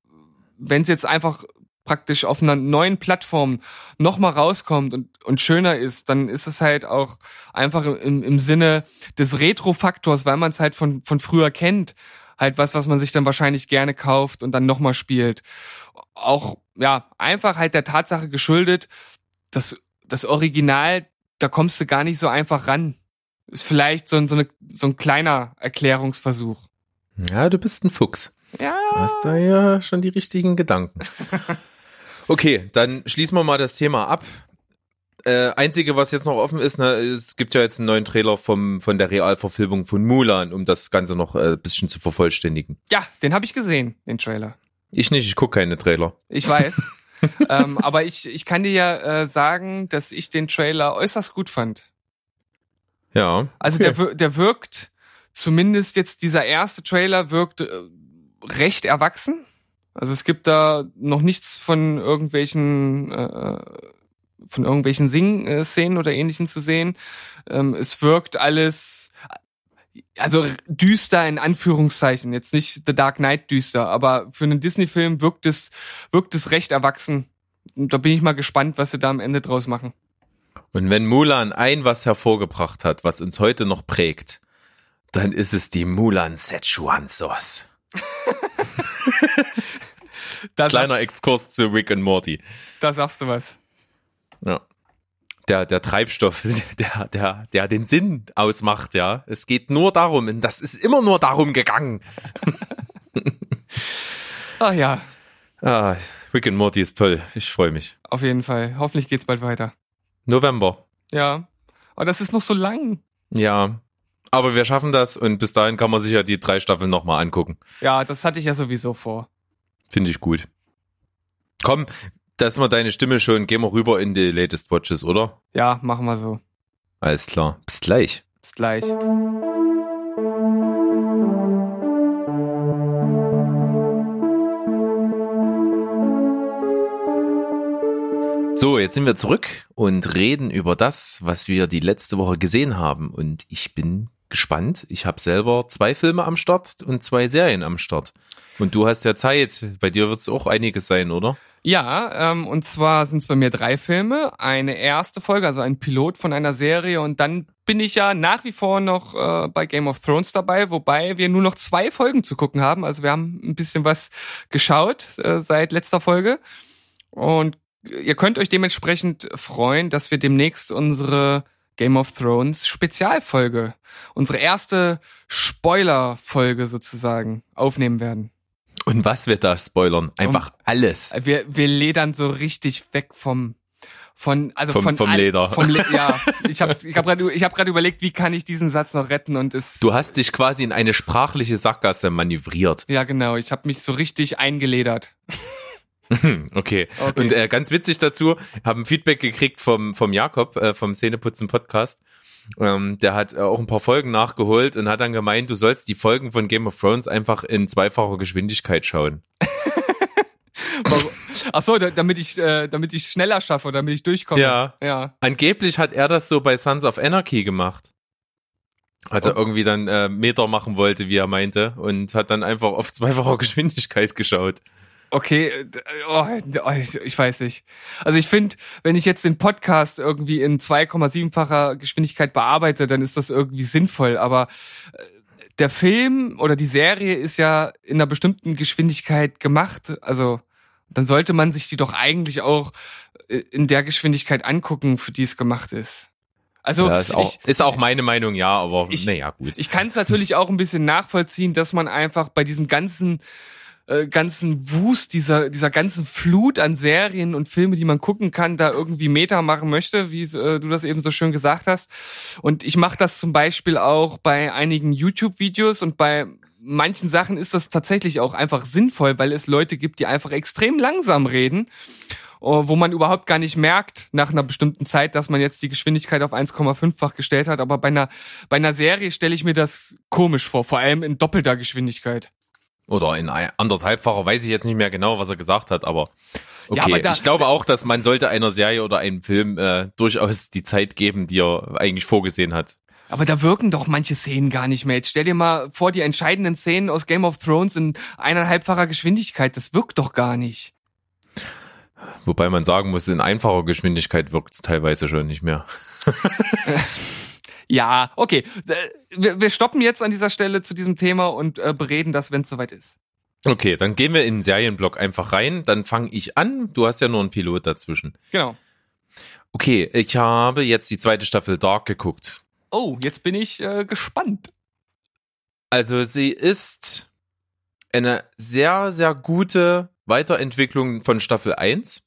wenn es jetzt einfach praktisch auf einer neuen Plattform nochmal rauskommt und, und schöner ist, dann ist es halt auch einfach im, im Sinne des Retro-Faktors, weil man es halt von, von früher kennt, halt was, was man sich dann wahrscheinlich gerne kauft und dann nochmal spielt. Auch, ja, einfach halt der Tatsache geschuldet, dass das Original, da kommst du gar nicht so einfach ran. Ist vielleicht so ein, so, eine, so ein kleiner Erklärungsversuch. Ja, du bist ein Fuchs. Ja. Du hast da ja schon die richtigen Gedanken. Okay, dann schließen wir mal das Thema ab. Äh, einzige, was jetzt noch offen ist, ne, es gibt ja jetzt einen neuen Trailer vom, von der Realverfilmung von Mulan, um das Ganze noch äh, ein bisschen zu vervollständigen. Ja, den habe ich gesehen, den Trailer. Ich nicht, ich gucke keine Trailer. Ich weiß. ähm, aber ich, ich kann dir ja äh, sagen, dass ich den Trailer äußerst gut fand. Ja. Also okay. der, der wirkt, zumindest jetzt dieser erste Trailer wirkt äh, recht erwachsen. Also es gibt da noch nichts von irgendwelchen äh, von irgendwelchen Sing-Szenen oder ähnlichen zu sehen. Ähm, es wirkt alles also düster in Anführungszeichen, jetzt nicht The Dark Knight düster, aber für einen Disney-Film wirkt es wirkt es recht erwachsen. Und da bin ich mal gespannt, was sie da am Ende draus machen. Und wenn Mulan ein was hervorgebracht hat, was uns heute noch prägt, dann ist es die Mulan Szechuan Sauce. Kleiner Exkurs zu Rick und Morty. da sagst du was. Ja. Der, der Treibstoff, der, der, der den Sinn ausmacht, ja. Es geht nur darum, und das ist immer nur darum gegangen. Ach ja, Ah, Rick and Morty ist toll. Ich freue mich. Auf jeden Fall. Hoffentlich geht's bald weiter. November. Ja. Aber das ist noch so lang. Ja. Aber wir schaffen das und bis dahin kann man sich ja die drei Staffeln nochmal angucken. Ja, das hatte ich ja sowieso vor. Finde ich gut. Komm, dass wir deine Stimme schon, gehen wir rüber in die Latest Watches, oder? Ja, machen wir so. Alles klar. Bis gleich. Bis gleich. So, jetzt sind wir zurück und reden über das, was wir die letzte Woche gesehen haben. Und ich bin gespannt. Ich habe selber zwei Filme am Start und zwei Serien am Start. Und du hast ja Zeit. Bei dir wird es auch einiges sein, oder? Ja, ähm, und zwar sind es bei mir drei Filme. Eine erste Folge, also ein Pilot von einer Serie. Und dann bin ich ja nach wie vor noch äh, bei Game of Thrones dabei, wobei wir nur noch zwei Folgen zu gucken haben. Also wir haben ein bisschen was geschaut äh, seit letzter Folge. Und ihr könnt euch dementsprechend freuen, dass wir demnächst unsere Game of Thrones Spezialfolge, unsere erste Spoiler-Folge sozusagen aufnehmen werden. Und was wird da spoilern? Einfach um, alles. Wir, wir ledern so richtig weg vom von also vom, von vom Leder. Vom Le ja, ich habe ich habe gerade ich habe gerade überlegt, wie kann ich diesen Satz noch retten und es Du hast dich quasi in eine sprachliche Sackgasse manövriert. Ja, genau, ich habe mich so richtig eingeledert. Okay. okay. Und äh, ganz witzig dazu, haben Feedback gekriegt vom, vom Jakob, äh, vom Szeneputzen Podcast. Ähm, der hat äh, auch ein paar Folgen nachgeholt und hat dann gemeint, du sollst die Folgen von Game of Thrones einfach in zweifacher Geschwindigkeit schauen. Ach so, damit ich, äh, damit ich schneller schaffe, damit ich durchkomme. Ja. ja. Angeblich hat er das so bei Sons of Anarchy gemacht. Als er oh. irgendwie dann äh, Meter machen wollte, wie er meinte, und hat dann einfach auf zweifacher Geschwindigkeit geschaut. Okay, äh, oh, oh, ich, weiß nicht. Also ich finde, wenn ich jetzt den Podcast irgendwie in 2,7-facher Geschwindigkeit bearbeite, dann ist das irgendwie sinnvoll. Aber äh, der Film oder die Serie ist ja in einer bestimmten Geschwindigkeit gemacht. Also dann sollte man sich die doch eigentlich auch äh, in der Geschwindigkeit angucken, für die es gemacht ist. Also ja, ist, auch, ich, ist auch meine Meinung, ja, aber naja, gut. Ich kann es natürlich auch ein bisschen nachvollziehen, dass man einfach bei diesem ganzen äh, ganzen Wust, dieser, dieser ganzen Flut an Serien und Filme, die man gucken kann, da irgendwie Meta machen möchte, wie äh, du das eben so schön gesagt hast. Und ich mache das zum Beispiel auch bei einigen YouTube-Videos und bei manchen Sachen ist das tatsächlich auch einfach sinnvoll, weil es Leute gibt, die einfach extrem langsam reden oh, wo man überhaupt gar nicht merkt nach einer bestimmten Zeit, dass man jetzt die Geschwindigkeit auf 1,5-fach gestellt hat. Aber bei einer, bei einer Serie stelle ich mir das komisch vor, vor allem in doppelter Geschwindigkeit. Oder in anderthalbfacher, weiß ich jetzt nicht mehr genau, was er gesagt hat, aber okay. Ja, aber da, ich glaube auch, dass man sollte einer Serie oder einem Film äh, durchaus die Zeit geben, die er eigentlich vorgesehen hat. Aber da wirken doch manche Szenen gar nicht mehr. Jetzt stell dir mal vor, die entscheidenden Szenen aus Game of Thrones in eineinhalbfacher Geschwindigkeit, das wirkt doch gar nicht. Wobei man sagen muss, in einfacher Geschwindigkeit wirkt es teilweise schon nicht mehr. Ja, okay. Äh, wir, wir stoppen jetzt an dieser Stelle zu diesem Thema und äh, bereden das, wenn es soweit ist. Okay, dann gehen wir in den Serienblock einfach rein. Dann fange ich an. Du hast ja nur einen Pilot dazwischen. Genau. Okay, ich habe jetzt die zweite Staffel Dark geguckt. Oh, jetzt bin ich äh, gespannt. Also sie ist eine sehr, sehr gute Weiterentwicklung von Staffel 1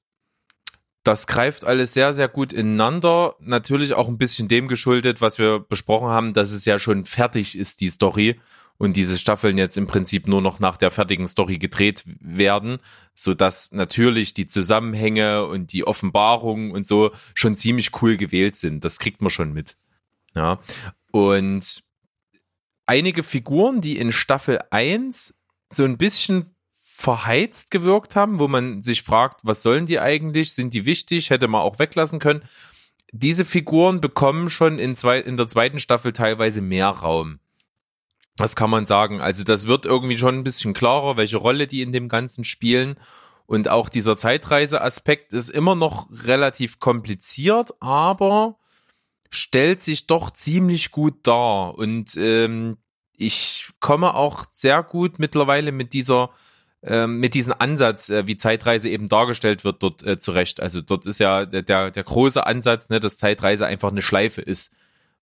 das greift alles sehr, sehr gut ineinander. Natürlich auch ein bisschen dem geschuldet, was wir besprochen haben, dass es ja schon fertig ist, die Story. Und diese Staffeln jetzt im Prinzip nur noch nach der fertigen Story gedreht werden, so dass natürlich die Zusammenhänge und die Offenbarungen und so schon ziemlich cool gewählt sind. Das kriegt man schon mit. Ja. Und einige Figuren, die in Staffel 1 so ein bisschen verheizt gewirkt haben, wo man sich fragt, was sollen die eigentlich? Sind die wichtig? Hätte man auch weglassen können. Diese Figuren bekommen schon in, zwei, in der zweiten Staffel teilweise mehr Raum. Das kann man sagen. Also das wird irgendwie schon ein bisschen klarer, welche Rolle die in dem Ganzen spielen. Und auch dieser Zeitreiseaspekt ist immer noch relativ kompliziert, aber stellt sich doch ziemlich gut dar. Und ähm, ich komme auch sehr gut mittlerweile mit dieser ähm, mit diesem Ansatz, äh, wie Zeitreise eben dargestellt wird, dort äh, zurecht. Also dort ist ja der, der große Ansatz, ne, dass Zeitreise einfach eine Schleife ist.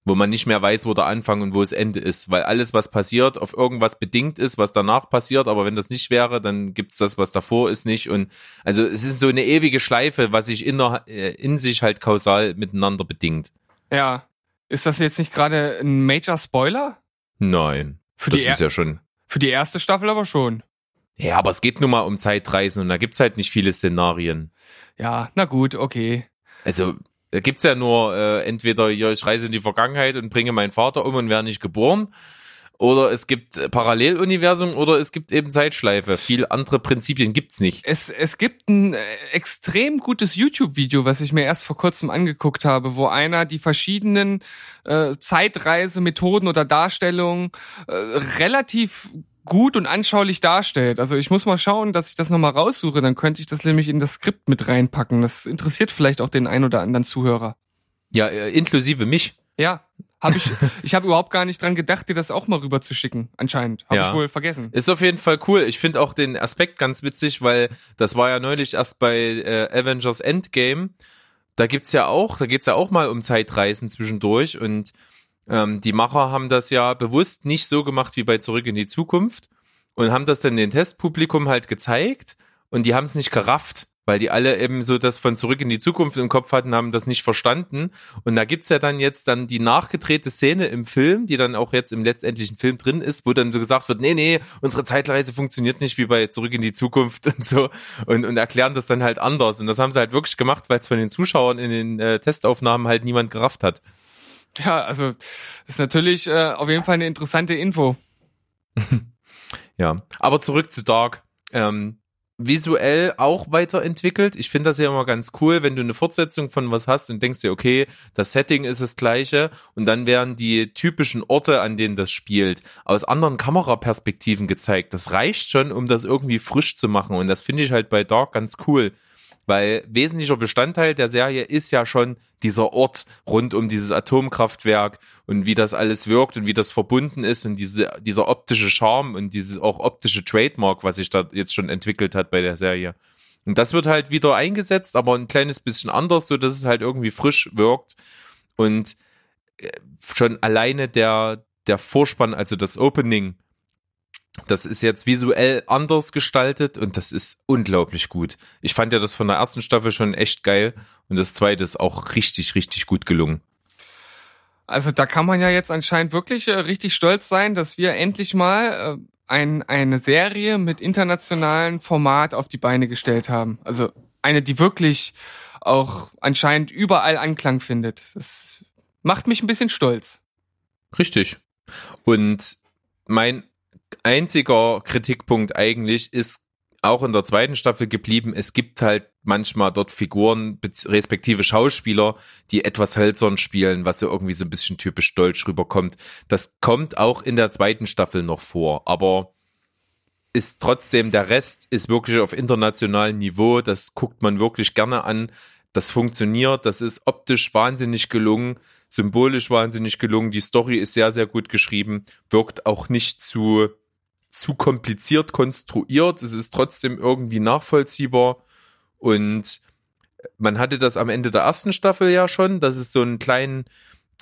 wo man nicht mehr weiß, wo der Anfang und wo das Ende ist, weil alles, was passiert, auf irgendwas bedingt ist, was danach passiert, aber wenn das nicht wäre, dann gibt's das, was davor ist, nicht und also es ist so eine ewige Schleife, was sich in, der, äh, in sich halt kausal miteinander bedingt. Ja. Ist das jetzt nicht gerade ein Major Spoiler? Nein, Für das die, ist ja schon für die erste Staffel aber schon. Ja, aber es geht nun mal um Zeitreisen und da gibt's halt nicht viele Szenarien. Ja, na gut, okay. Also, da gibt's ja nur äh, entweder hier, ich reise in die Vergangenheit und bringe meinen Vater um und wäre nicht geboren. Oder es gibt äh, Paralleluniversum oder es gibt eben Zeitschleife. Viel andere Prinzipien gibt's nicht. Es, es gibt ein äh, extrem gutes YouTube-Video, was ich mir erst vor kurzem angeguckt habe, wo einer die verschiedenen äh, Zeitreisemethoden oder Darstellungen äh, relativ gut und anschaulich darstellt. Also ich muss mal schauen, dass ich das nochmal raussuche, dann könnte ich das nämlich in das Skript mit reinpacken. Das interessiert vielleicht auch den ein oder anderen Zuhörer. Ja, äh, inklusive mich. Ja, habe ich ich habe überhaupt gar nicht dran gedacht, dir das auch mal rüber zu schicken. Anscheinend, habe Ja. ich wohl vergessen. Ist auf jeden Fall cool. Ich finde auch den Aspekt ganz witzig, weil das war ja neulich erst bei äh, Avengers Endgame. Da gibt's ja auch, da geht's ja auch mal um Zeitreisen zwischendurch und ähm, die Macher haben das ja bewusst nicht so gemacht wie bei Zurück in die Zukunft und haben das dann dem Testpublikum halt gezeigt und die haben es nicht gerafft, weil die alle eben so das von Zurück in die Zukunft im Kopf hatten, haben das nicht verstanden. Und da gibt's ja dann jetzt dann die nachgedrehte Szene im Film, die dann auch jetzt im letztendlichen Film drin ist, wo dann so gesagt wird, nee, nee, unsere Zeitreise funktioniert nicht wie bei Zurück in die Zukunft und so und, und erklären das dann halt anders. Und das haben sie halt wirklich gemacht, weil es von den Zuschauern in den äh, Testaufnahmen halt niemand gerafft hat. Ja, also ist natürlich äh, auf jeden Fall eine interessante Info. Ja, aber zurück zu Dark. Ähm, visuell auch weiterentwickelt. Ich finde das ja immer ganz cool, wenn du eine Fortsetzung von was hast und denkst dir, okay, das Setting ist das gleiche und dann werden die typischen Orte, an denen das spielt, aus anderen Kameraperspektiven gezeigt. Das reicht schon, um das irgendwie frisch zu machen und das finde ich halt bei Dark ganz cool. Weil wesentlicher Bestandteil der Serie ist ja schon dieser Ort rund um dieses Atomkraftwerk und wie das alles wirkt und wie das verbunden ist und diese, dieser optische Charme und dieses auch optische Trademark, was sich da jetzt schon entwickelt hat bei der Serie. Und das wird halt wieder eingesetzt, aber ein kleines bisschen anders, so dass es halt irgendwie frisch wirkt und äh, schon alleine der, der Vorspann, also das Opening, das ist jetzt visuell anders gestaltet und das ist unglaublich gut. Ich fand ja das von der ersten Staffel schon echt geil und das zweite ist auch richtig, richtig gut gelungen. Also da kann man ja jetzt anscheinend wirklich äh, richtig stolz sein, dass wir endlich mal äh, ein, eine Serie mit internationalem Format auf die Beine gestellt haben. Also eine, die wirklich auch anscheinend überall Anklang findet. Das macht mich ein bisschen stolz. Richtig. Und mein einziger Kritikpunkt eigentlich ist auch in der zweiten Staffel geblieben. Es gibt halt manchmal dort Figuren respektive Schauspieler, die etwas hölzern spielen, was so irgendwie so ein bisschen typisch deutsch rüberkommt. Das kommt auch in der zweiten Staffel noch vor, aber ist trotzdem der Rest ist wirklich auf internationalem Niveau. Das guckt man wirklich gerne an. Das funktioniert. Das ist optisch wahnsinnig gelungen, symbolisch wahnsinnig gelungen. Die Story ist sehr, sehr gut geschrieben, wirkt auch nicht zu zu kompliziert konstruiert. Es ist trotzdem irgendwie nachvollziehbar und man hatte das am Ende der ersten Staffel ja schon, dass es so einen kleinen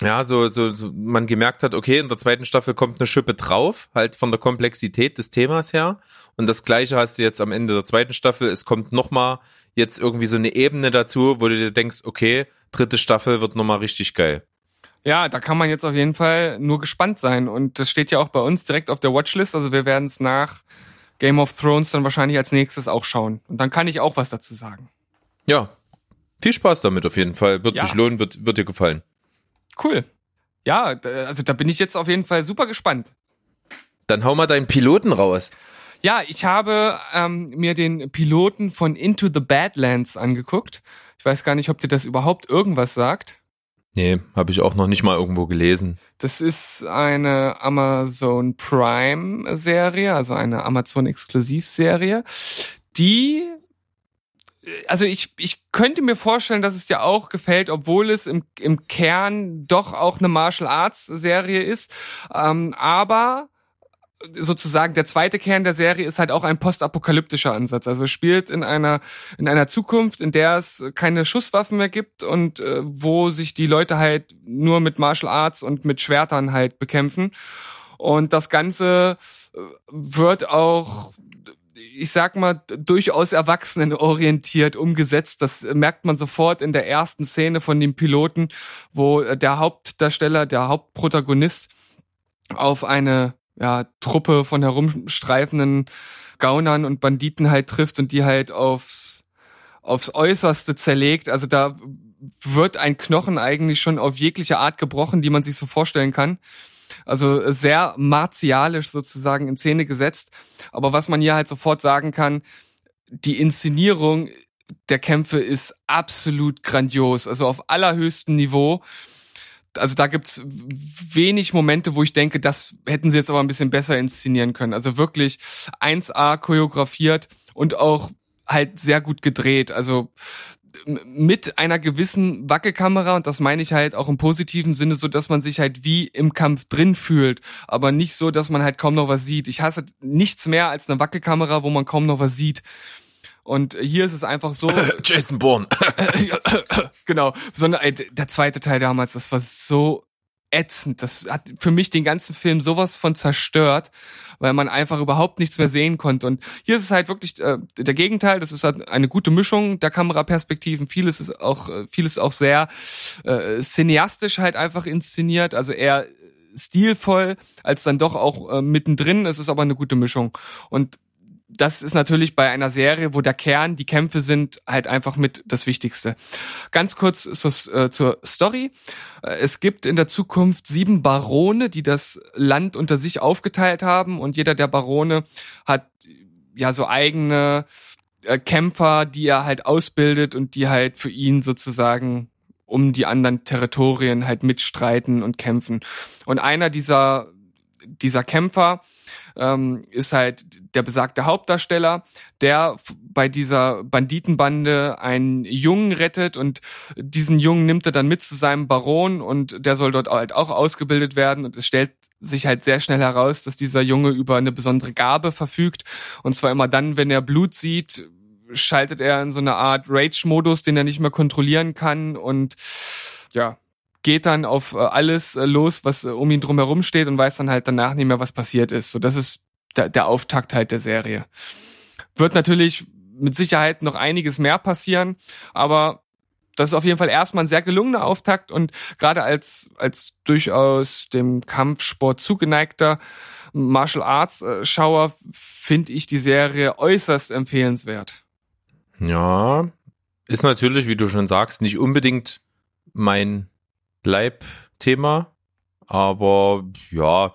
ja, so, so, so man gemerkt hat, okay, in der zweiten Staffel kommt eine Schippe drauf, halt von der Komplexität des Themas her. Und das gleiche hast du jetzt am Ende der zweiten Staffel. Es kommt nochmal jetzt irgendwie so eine Ebene dazu, wo du dir denkst, okay, dritte Staffel wird nochmal richtig geil. Ja, da kann man jetzt auf jeden Fall nur gespannt sein. Und das steht ja auch bei uns direkt auf der Watchlist. Also wir werden es nach Game of Thrones dann wahrscheinlich als nächstes auch schauen. Und dann kann ich auch was dazu sagen. Ja, viel Spaß damit auf jeden Fall. Wird Ja. sich lohnen, wird, wird dir gefallen. Cool. Ja, also da bin ich jetzt auf jeden Fall super gespannt. Dann hau mal deinen Piloten raus. Ja, ich habe ähm, mir den Piloten von Into the Badlands angeguckt. Ich weiß gar nicht, ob dir das überhaupt irgendwas sagt. Nee, habe ich auch noch nicht mal irgendwo gelesen. Das ist eine Amazon Prime Serie, also eine Amazon Exklusivserie, die also ich, ich könnte mir vorstellen, dass es dir auch gefällt, obwohl es im, im Kern doch auch eine Martial Arts Serie ist. Ähm, aber sozusagen der zweite Kern der Serie ist halt auch ein postapokalyptischer Ansatz. Also spielt in einer in einer Zukunft, in der es keine Schusswaffen mehr gibt und äh, wo sich die Leute halt nur mit Martial Arts und mit Schwertern halt bekämpfen. Und das Ganze äh, wird auch ich sag mal, durchaus erwachsenenorientiert umgesetzt. Das merkt man sofort in der ersten Szene von dem Piloten, wo der Hauptdarsteller, der Hauptprotagonist auf eine ja, Truppe von herumstreifenden Gaunern und Banditen halt trifft und die halt aufs, aufs Äußerste zerlegt. Also da wird ein Knochen eigentlich schon auf jegliche Art gebrochen, die man sich so vorstellen kann. Also sehr martialisch sozusagen in Szene gesetzt. Aber was man hier halt sofort sagen kann, die Inszenierung der Kämpfe ist absolut grandios. Also auf allerhöchstem Niveau also da gibt's wenig Momente, wo ich denke, das hätten sie jetzt aber ein bisschen besser inszenieren können. Also wirklich 1A choreografiert und auch halt sehr gut gedreht. Also mit einer gewissen Wackelkamera und das meine ich halt auch im positiven Sinne, so dass man sich halt wie im Kampf drin fühlt, aber nicht so, dass man halt kaum noch was sieht. Ich hasse nichts mehr als eine Wackelkamera, wo man kaum noch was sieht. Und hier ist es einfach so. Jason Bourne. genau. Sondern ey, der zweite Teil damals, das war so ätzend. Das hat für mich den ganzen Film sowas von zerstört, weil man einfach überhaupt nichts mehr sehen konnte. Und hier ist es halt wirklich äh, der Gegenteil. Das ist halt eine gute Mischung der Kameraperspektiven. Vieles ist auch, äh, vieles auch sehr äh, cineastisch halt einfach inszeniert. Also eher stilvoll als dann doch auch äh, mittendrin. Es ist aber eine gute Mischung. Und das ist natürlich bei einer Serie, wo der Kern, die Kämpfe sind, halt einfach mit das Wichtigste. Ganz kurz zur, äh, zur Story. Äh, es gibt in der Zukunft sieben Barone, die das Land unter sich aufgeteilt haben und jeder der Barone hat ja so eigene äh, Kämpfer, die er halt ausbildet und die halt für ihn sozusagen um die anderen Territorien halt mitstreiten und kämpfen. Und einer dieser dieser Kämpfer ähm, ist halt der besagte Hauptdarsteller, der bei dieser Banditenbande einen Jungen rettet und diesen Jungen nimmt er dann mit zu seinem Baron und der soll dort halt auch ausgebildet werden und es stellt sich halt sehr schnell heraus, dass dieser Junge über eine besondere Gabe verfügt und zwar immer dann, wenn er Blut sieht, schaltet er in so eine Art Rage-Modus, den er nicht mehr kontrollieren kann und ja, geht dann auf äh, alles äh, los, was äh, um ihn drumherum steht und weiß dann halt danach nicht mehr, was passiert ist. So, das ist der, der Auftakt halt der Serie. Wird natürlich mit Sicherheit noch einiges mehr passieren, aber das ist auf jeden Fall erstmal ein sehr gelungener Auftakt und gerade als, als durchaus dem Kampfsport zugeneigter Martial Arts Schauer finde ich die Serie äußerst empfehlenswert. Ja, ist natürlich, wie du schon sagst, nicht unbedingt mein Leibthema. Aber ja,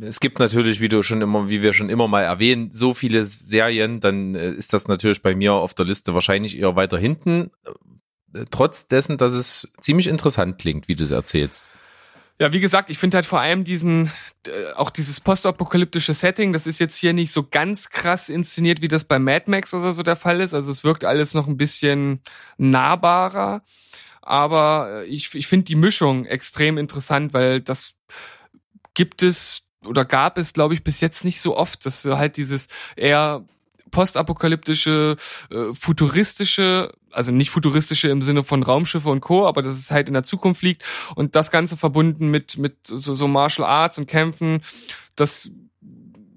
es gibt natürlich, wie du schon immer, wie wir schon immer mal erwähnen, so viele Serien, dann äh, ist das natürlich bei mir auf der Liste wahrscheinlich eher weiter hinten. Äh, trotz dessen, dass es ziemlich interessant klingt, wie du es erzählst. Ja, wie gesagt, ich finde halt vor allem diesen, äh, auch dieses postapokalyptische Setting, das ist jetzt hier nicht so ganz krass inszeniert, wie das bei Mad Max oder so der Fall ist. Also es wirkt alles noch ein bisschen nahbarer aber äh, ich, ich finde die Mischung extrem interessant, weil das gibt es oder gab es, glaube ich, bis jetzt nicht so oft, dass halt dieses eher postapokalyptische, äh, futuristische, also nicht futuristische im Sinne von Raumschiffe und Co., aber dass es halt in der Zukunft liegt und das Ganze verbunden mit, mit so, so Martial Arts und Kämpfen, das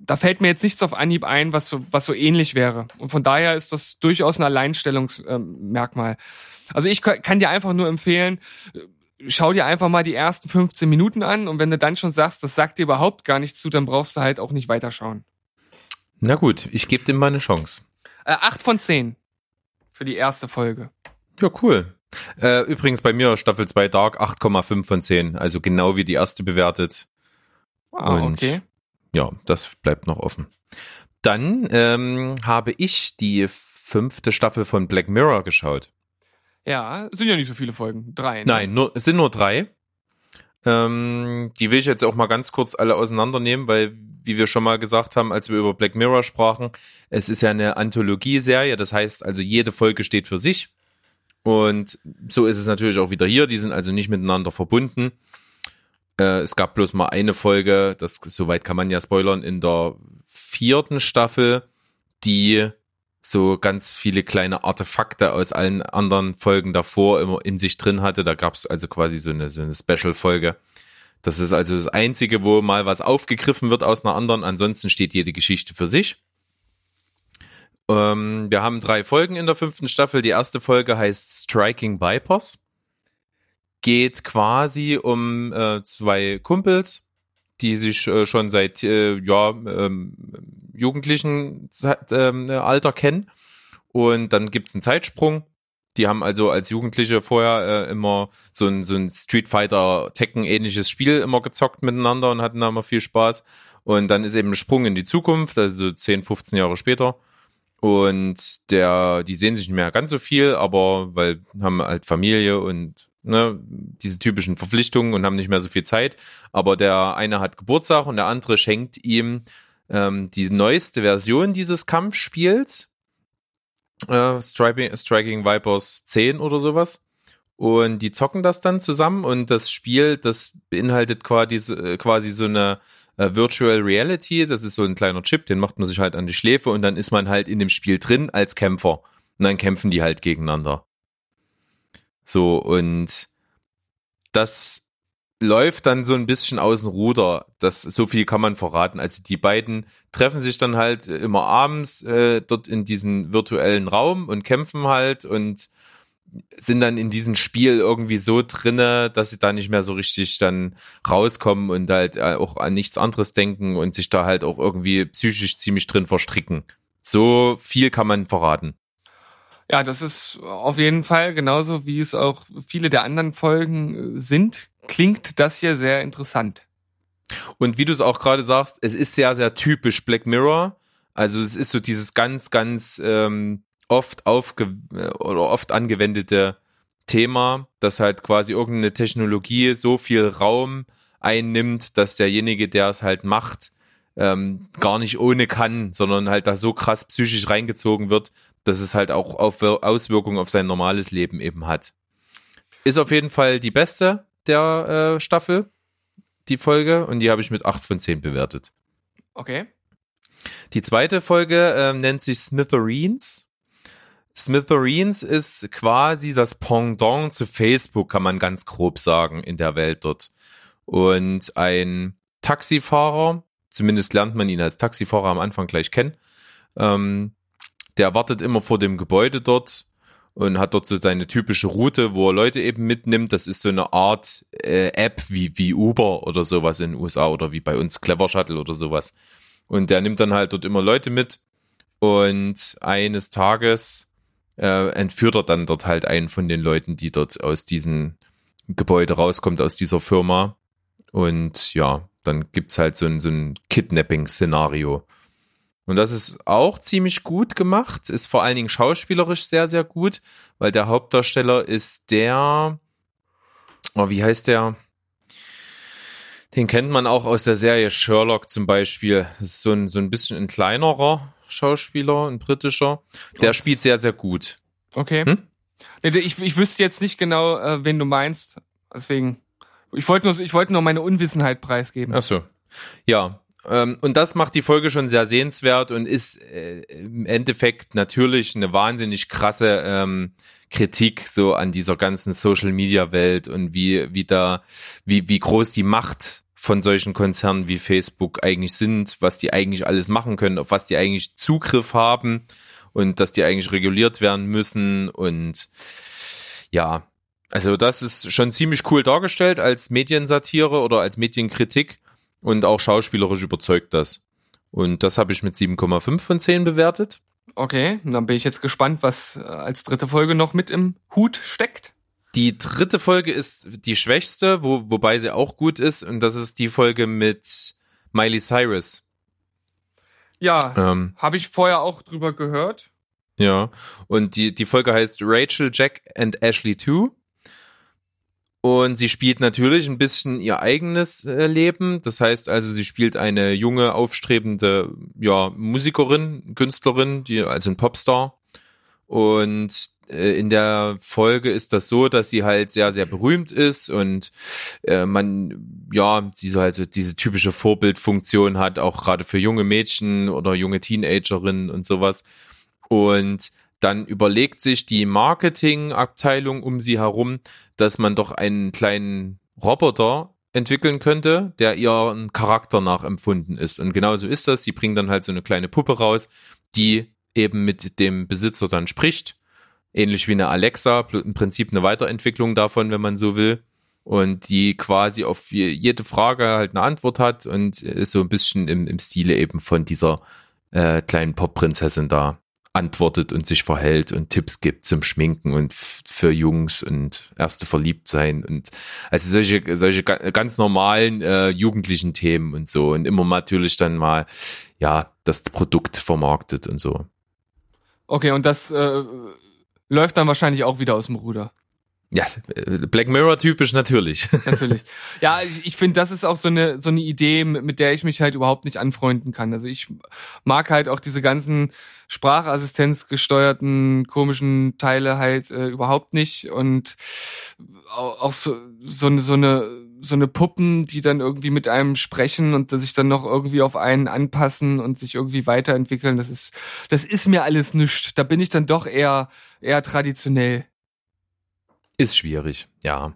da fällt mir jetzt nichts auf Anhieb ein, was so, was so ähnlich wäre. Und von daher ist das durchaus ein Alleinstellungsmerkmal. Also ich kann dir einfach nur empfehlen, schau dir einfach mal die ersten 15 Minuten an und wenn du dann schon sagst, das sagt dir überhaupt gar nicht zu, dann brauchst du halt auch nicht weiterschauen. Na gut, ich gebe dem mal eine Chance. Äh, 8 von 10 für die erste Folge. Ja, cool. Äh, übrigens bei mir Staffel 2 Dark 8,5 von 10, also genau wie die erste bewertet. Ah, und okay. Ja, das bleibt noch offen. Dann ähm, habe ich die fünfte Staffel von Black Mirror geschaut. Ja, sind ja nicht so viele Folgen. Drei. Ne? Nein, nur, es sind nur drei. Ähm, die will ich jetzt auch mal ganz kurz alle auseinandernehmen, weil, wie wir schon mal gesagt haben, als wir über Black Mirror sprachen, es ist ja eine Anthologieserie, das heißt also jede Folge steht für sich. Und so ist es natürlich auch wieder hier, die sind also nicht miteinander verbunden. Äh, es gab bloß mal eine Folge, das soweit kann man ja spoilern, in der vierten Staffel, die so ganz viele kleine Artefakte aus allen anderen Folgen davor immer in sich drin hatte. Da gab es also quasi so eine, so eine Special-Folge. Das ist also das Einzige, wo mal was aufgegriffen wird aus einer anderen. Ansonsten steht jede Geschichte für sich. Ähm, wir haben drei Folgen in der fünften Staffel. Die erste Folge heißt Striking Vipers. Geht quasi um äh, zwei Kumpels, die sich äh, schon seit äh, ja, ähm, jugendlichen ähm, Alter kennen. Und dann gibt's einen Zeitsprung. Die haben also als Jugendliche vorher äh, immer so ein, so ein Street Fighter Tekken ähnliches Spiel immer gezockt miteinander und hatten da immer viel Spaß. Und dann ist eben ein Sprung in die Zukunft, also 10, 15 Jahre später. Und der, die sehen sich nicht mehr ganz so viel, aber weil haben halt Familie und ne, diese typischen Verpflichtungen und haben nicht mehr so viel Zeit. Aber der eine hat Geburtstag und der andere schenkt ihm ähm, die neueste Version dieses Kampfspiels. Äh, Striking, Striking Vipers 10 oder sowas. Und die zocken das dann zusammen und das Spiel, das beinhaltet quasi, äh, quasi so eine äh, Virtual Reality. Das ist so ein kleiner Chip, den macht man sich halt an die Schläfe und dann ist man halt in dem Spiel drin als Kämpfer. Und dann kämpfen die halt gegeneinander. So, und das läuft dann so ein bisschen aus dem Ruder. Das, so viel kann man verraten. Also die beiden treffen sich dann halt immer abends äh, dort in diesen virtuellen Raum und kämpfen halt und sind dann in diesem Spiel irgendwie so drinne, dass sie da nicht mehr so richtig dann rauskommen und halt äh, auch an nichts anderes denken und sich da halt auch irgendwie psychisch ziemlich drin verstricken. So viel kann man verraten. Ja, das ist auf jeden Fall genauso wie es auch viele der anderen Folgen äh, sind, klingt das hier sehr interessant. Und wie du es auch gerade sagst, es ist sehr, sehr typisch Black Mirror. Also es ist so dieses ganz, ganz ähm, oft aufge oder oft angewendete Thema, dass halt quasi irgendeine Technologie so viel Raum einnimmt, dass derjenige, der es halt macht, ähm, gar nicht ohne kann, sondern halt da so krass psychisch reingezogen wird, dass es halt auch auf Auswirkungen auf sein normales Leben eben hat. Ist auf jeden Fall die beste der äh, Staffel, die Folge, und die habe ich mit 8 von 10 bewertet. Okay. Die zweite Folge äh, nennt sich Smithereens. Smithereens ist quasi das Pendant zu Facebook, kann man ganz grob sagen, in der Welt dort. Und ein Taxifahrer, zumindest lernt man ihn als Taxifahrer am Anfang gleich kennen, ähm, der wartet immer vor dem Gebäude dort und hat dort so seine typische Route, wo er Leute eben mitnimmt. Das ist so eine Art äh, App wie, wie Uber oder sowas in den USA oder wie bei uns Clever Shuttle oder sowas. Und der nimmt dann halt dort immer Leute mit und eines Tages äh, entführt er dann dort halt einen von den Leuten, die dort aus diesem Gebäude rauskommt, aus dieser Firma. Und ja, dann gibt's halt so ein, so ein Kidnapping-Szenario. Und das ist auch ziemlich gut gemacht, ist vor allen Dingen schauspielerisch sehr, sehr gut, weil der Hauptdarsteller ist der, oh, wie heißt der? Den kennt man auch aus der Serie Sherlock zum Beispiel. Das ist so ein, so ein bisschen ein kleinerer Schauspieler, ein britischer. Der Ups. spielt sehr, sehr gut. Okay. Hm? Ich, ich wüsste jetzt nicht genau, äh, wen du meinst. Deswegen, ich wollte nur, ich wollte nur meine Unwissenheit preisgeben. Ach so. Ja, und das macht die Folge schon sehr sehenswert und ist äh, im Endeffekt natürlich eine wahnsinnig krasse ähm, Kritik so an dieser ganzen Social Media Welt und wie, wie da, wie, wie groß die Macht von solchen Konzernen wie Facebook eigentlich sind, was die eigentlich alles machen können, auf was die eigentlich Zugriff haben und dass die eigentlich reguliert werden müssen und ja, also das ist schon ziemlich cool dargestellt als Mediensatire oder als Medienkritik und auch schauspielerisch überzeugt das. Und das habe ich mit 7,5 von 10 bewertet. Okay, dann bin ich jetzt gespannt, was äh, als dritte Folge noch mit im Hut steckt. Die dritte Folge ist die schwächste, wo, wobei sie auch gut ist, und das ist die Folge mit Miley Cyrus. Ja, ähm, habe ich vorher auch drüber gehört. Ja, und die, die Folge heißt Rachel, Jack and Ashley 2. Und sie spielt natürlich ein bisschen ihr eigenes äh, Leben. Das heißt also, sie spielt eine junge, aufstrebende ja, Musikerin, Künstlerin, die, also ein Popstar. Und äh, in der Folge ist das so, dass sie halt sehr, sehr berühmt ist und äh, man, ja, sie so halt so diese typische Vorbildfunktion hat, auch gerade für junge Mädchen oder junge Teenagerinnen und sowas. Und dann überlegt sich die Marketingabteilung um sie herum, dass man doch einen kleinen Roboter entwickeln könnte, der ihren Charakter nachempfunden ist. Und genauso ist das. Sie bringen dann halt so eine kleine Puppe raus, die eben mit dem Besitzer dann spricht. Ähnlich wie eine Alexa, im Prinzip eine Weiterentwicklung davon, wenn man so will. Und die quasi auf jede Frage halt eine Antwort hat und ist so ein bisschen im, im Stile eben von dieser äh, kleinen Pop-Prinzessin da antwortet und sich verhält und Tipps gibt zum Schminken und für Jungs und erste Verliebtsein und also solche solche ganz normalen äh, jugendlichen Themen und so und immer natürlich dann mal ja das Produkt vermarktet und so. Okay, und das äh, läuft dann wahrscheinlich auch wieder aus dem Ruder. Ja, Black Mirror typisch natürlich. Natürlich. Ja, ich, ich finde, das ist auch so eine so eine Idee, mit der ich mich halt überhaupt nicht anfreunden kann. Also ich mag halt auch diese ganzen Sprachassistenz gesteuerten komischen Teile halt äh, überhaupt nicht und auch, auch so so eine so eine so eine Puppen, die dann irgendwie mit einem sprechen und sich dann noch irgendwie auf einen anpassen und sich irgendwie weiterentwickeln. Das ist das ist mir alles nichts. Da bin ich dann doch eher eher traditionell. Ist schwierig, ja.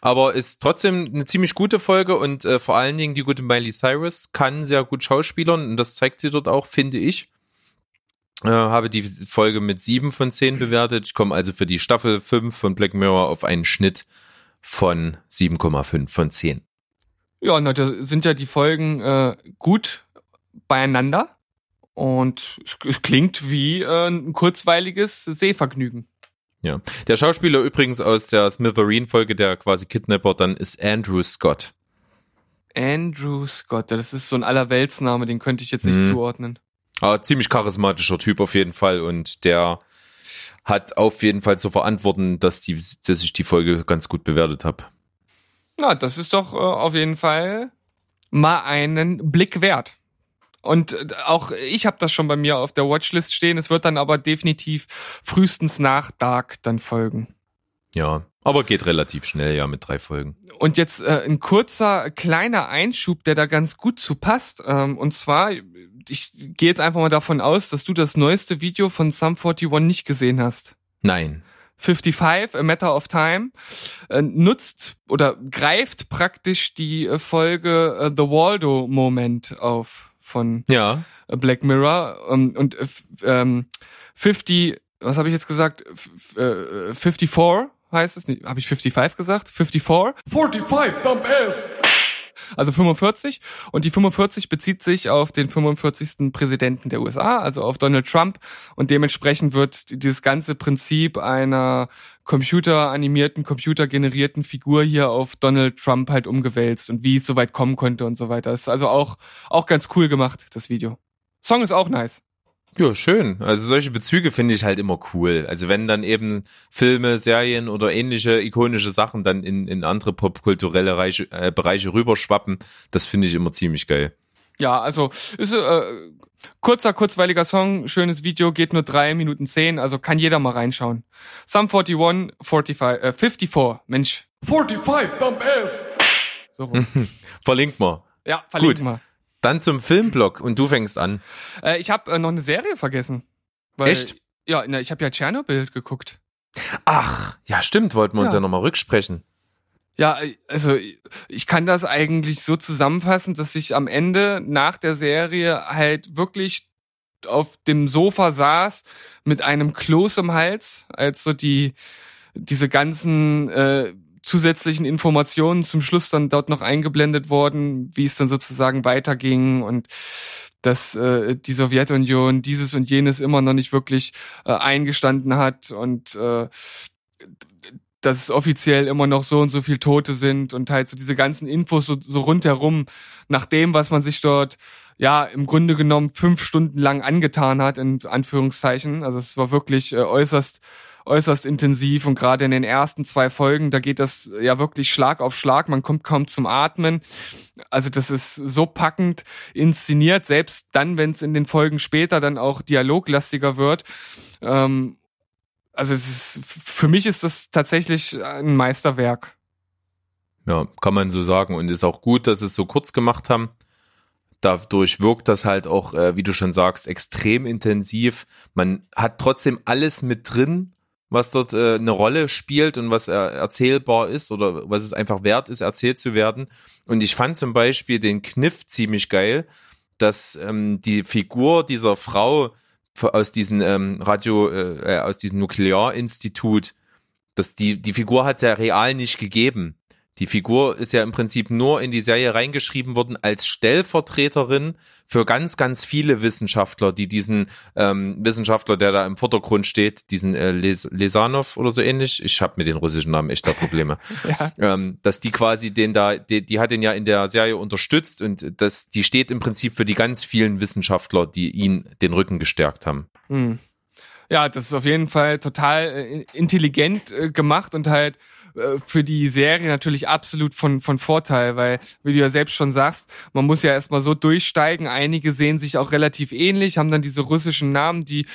Aber ist trotzdem eine ziemlich gute Folge und äh, vor allen Dingen die gute Miley Cyrus kann sehr gut schauspielern und das zeigt sie dort auch, finde ich. Äh, habe die Folge mit sieben von zehn bewertet. Ich komme also für die Staffel 5 von Black Mirror auf einen Schnitt von 7,5 von 10. Ja, na, da sind ja die Folgen äh, gut beieinander und es, es klingt wie äh, ein kurzweiliges Sehvergnügen. Ja. Der Schauspieler übrigens aus der Smithereen-Folge, der quasi Kidnapper dann ist Andrew Scott. Andrew Scott, das ist so ein Allerweltsname, den könnte ich jetzt nicht mhm. zuordnen. Aber ziemlich charismatischer Typ auf jeden Fall und der hat auf jeden Fall zu verantworten, dass, die, dass ich die Folge ganz gut bewertet habe. Na, das ist doch äh, auf jeden Fall mal einen Blick wert. Und äh, auch ich habe das schon bei mir auf der Watchlist stehen. Es wird dann aber definitiv frühestens nach Dark dann folgen. Ja, aber geht relativ schnell, ja, mit drei Folgen. Und jetzt äh, ein kurzer, kleiner Einschub, der da ganz gut zu passt. Ähm, und zwar, ich gehe jetzt einfach mal davon aus, dass du das neueste Video von Sum 41 nicht gesehen hast. Nein. 55, A Matter of Time, äh, nutzt oder greift praktisch die äh, Folge äh, The Waldo Moment auf von ja. Black Mirror ähm, und ähm, 50, was habe ich jetzt gesagt? F äh, 54 heißt es nicht? Habe ich 55 gesagt? 54? 45, dumb ass! Also 45 und die 45 bezieht sich auf den 45. Präsidenten der USA, also auf Donald Trump und dementsprechend wird dieses ganze Prinzip einer computeranimierten, computergenerierten Figur hier auf Donald Trump halt umgewälzt und wie es soweit kommen konnte und so weiter. Das ist also auch auch ganz cool gemacht, das Video. Song ist auch nice. Ja, schön. Also solche Bezüge finde ich halt immer cool. Also wenn dann eben Filme, Serien oder ähnliche ikonische Sachen dann in, in andere popkulturelle Reiche, äh, Bereiche rüberschwappen, das finde ich immer ziemlich geil. Ja, also ist äh, kurzer, kurzweiliger Song, schönes Video, geht nur drei Minuten zehn, also kann jeder mal reinschauen. Sum 41, 45, äh, 54, Mensch. 45, dumb ass. So Verlinkt mal. Ja, verlinkt mal. Dann zum Filmblock und du fängst an. Äh, ich habe äh, noch eine Serie vergessen. Weil, Echt? Ja, na, ich habe ja Tschernobyl geguckt. Ach, ja stimmt, wollten wir uns ja, ja nochmal rücksprechen. Ja, also ich kann das eigentlich so zusammenfassen, dass ich am Ende nach der Serie halt wirklich auf dem Sofa saß mit einem Kloß im Hals, als so die diese ganzen äh, zusätzlichen Informationen zum Schluss dann dort noch eingeblendet worden, wie es dann sozusagen weiterging und dass äh, die Sowjetunion dieses und jenes immer noch nicht wirklich äh, eingestanden hat und äh, dass es offiziell immer noch so und so viel Tote sind und halt so diese ganzen Infos so, so rundherum nach dem, was man sich dort ja im Grunde genommen fünf Stunden lang angetan hat, in Anführungszeichen. Also es war wirklich äh, äußerst äußerst intensiv und gerade in den ersten zwei Folgen, da geht das ja wirklich Schlag auf Schlag, man kommt kaum zum Atmen. Also das ist so packend inszeniert, selbst dann, wenn es in den Folgen später dann auch dialoglastiger wird. Ähm, also ist, für mich ist das tatsächlich ein Meisterwerk. Ja, kann man so sagen. Und ist auch gut, dass es so kurz gemacht haben. Dadurch wirkt das halt auch, äh, wie du schon sagst, extrem intensiv. Man hat trotzdem alles mit drin, was dort äh, eine Rolle spielt und was er erzählbar ist oder was es einfach wert ist, erzählt zu werden. Und ich fand zum Beispiel den Kniff ziemlich geil, dass ähm, die Figur dieser Frau aus diesem ähm, Radio, äh, aus diesem Nuklearinstitut, dass die, die Figur hat ja real nicht gegeben. Die Figur ist ja im Prinzip nur in die Serie reingeschrieben worden als Stellvertreterin für ganz, ganz viele Wissenschaftler, die diesen ähm, Wissenschaftler, der da im Vordergrund steht, diesen äh, Les Lesanov oder so ähnlich, ich habe mit den russischen Namen echter Probleme, ja. ähm, dass die quasi den da, die, die hat den ja in der Serie unterstützt und das, die steht im Prinzip für die ganz vielen Wissenschaftler, die ihn den Rücken gestärkt haben. Hm. Ja, das ist auf jeden Fall total äh, intelligent äh, gemacht und halt äh, für die Serie natürlich absolut von, von Vorteil, weil, wie du ja selbst schon sagst, man muss ja erstmal so durchsteigen. Einige sehen sich auch relativ ähnlich, haben dann diese russischen Namen, die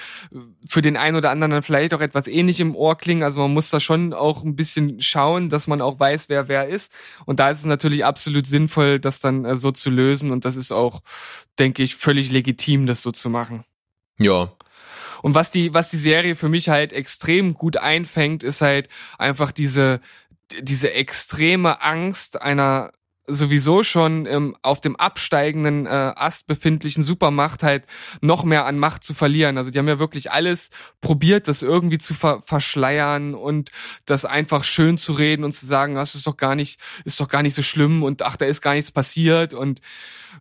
für den einen oder anderen dann vielleicht auch etwas ähnlich im Ohr klingen. Also man muss da schon auch ein bisschen schauen, dass man auch weiß, wer wer ist. Und da ist es natürlich absolut sinnvoll, das dann so zu lösen. Und das ist auch, denke ich, völlig legitim, das so zu machen. Ja, und was die, was die Serie für mich halt extrem gut einfängt, ist halt einfach diese, diese extreme Angst einer sowieso schon ähm, auf dem absteigenden äh, Ast befindlichen Supermacht halt noch mehr an Macht zu verlieren. Also die haben ja wirklich alles probiert, das irgendwie zu ver verschleiern und das einfach schön zu reden und zu sagen, das ist doch gar nicht, ist doch gar nicht so schlimm und ach, da ist gar nichts passiert und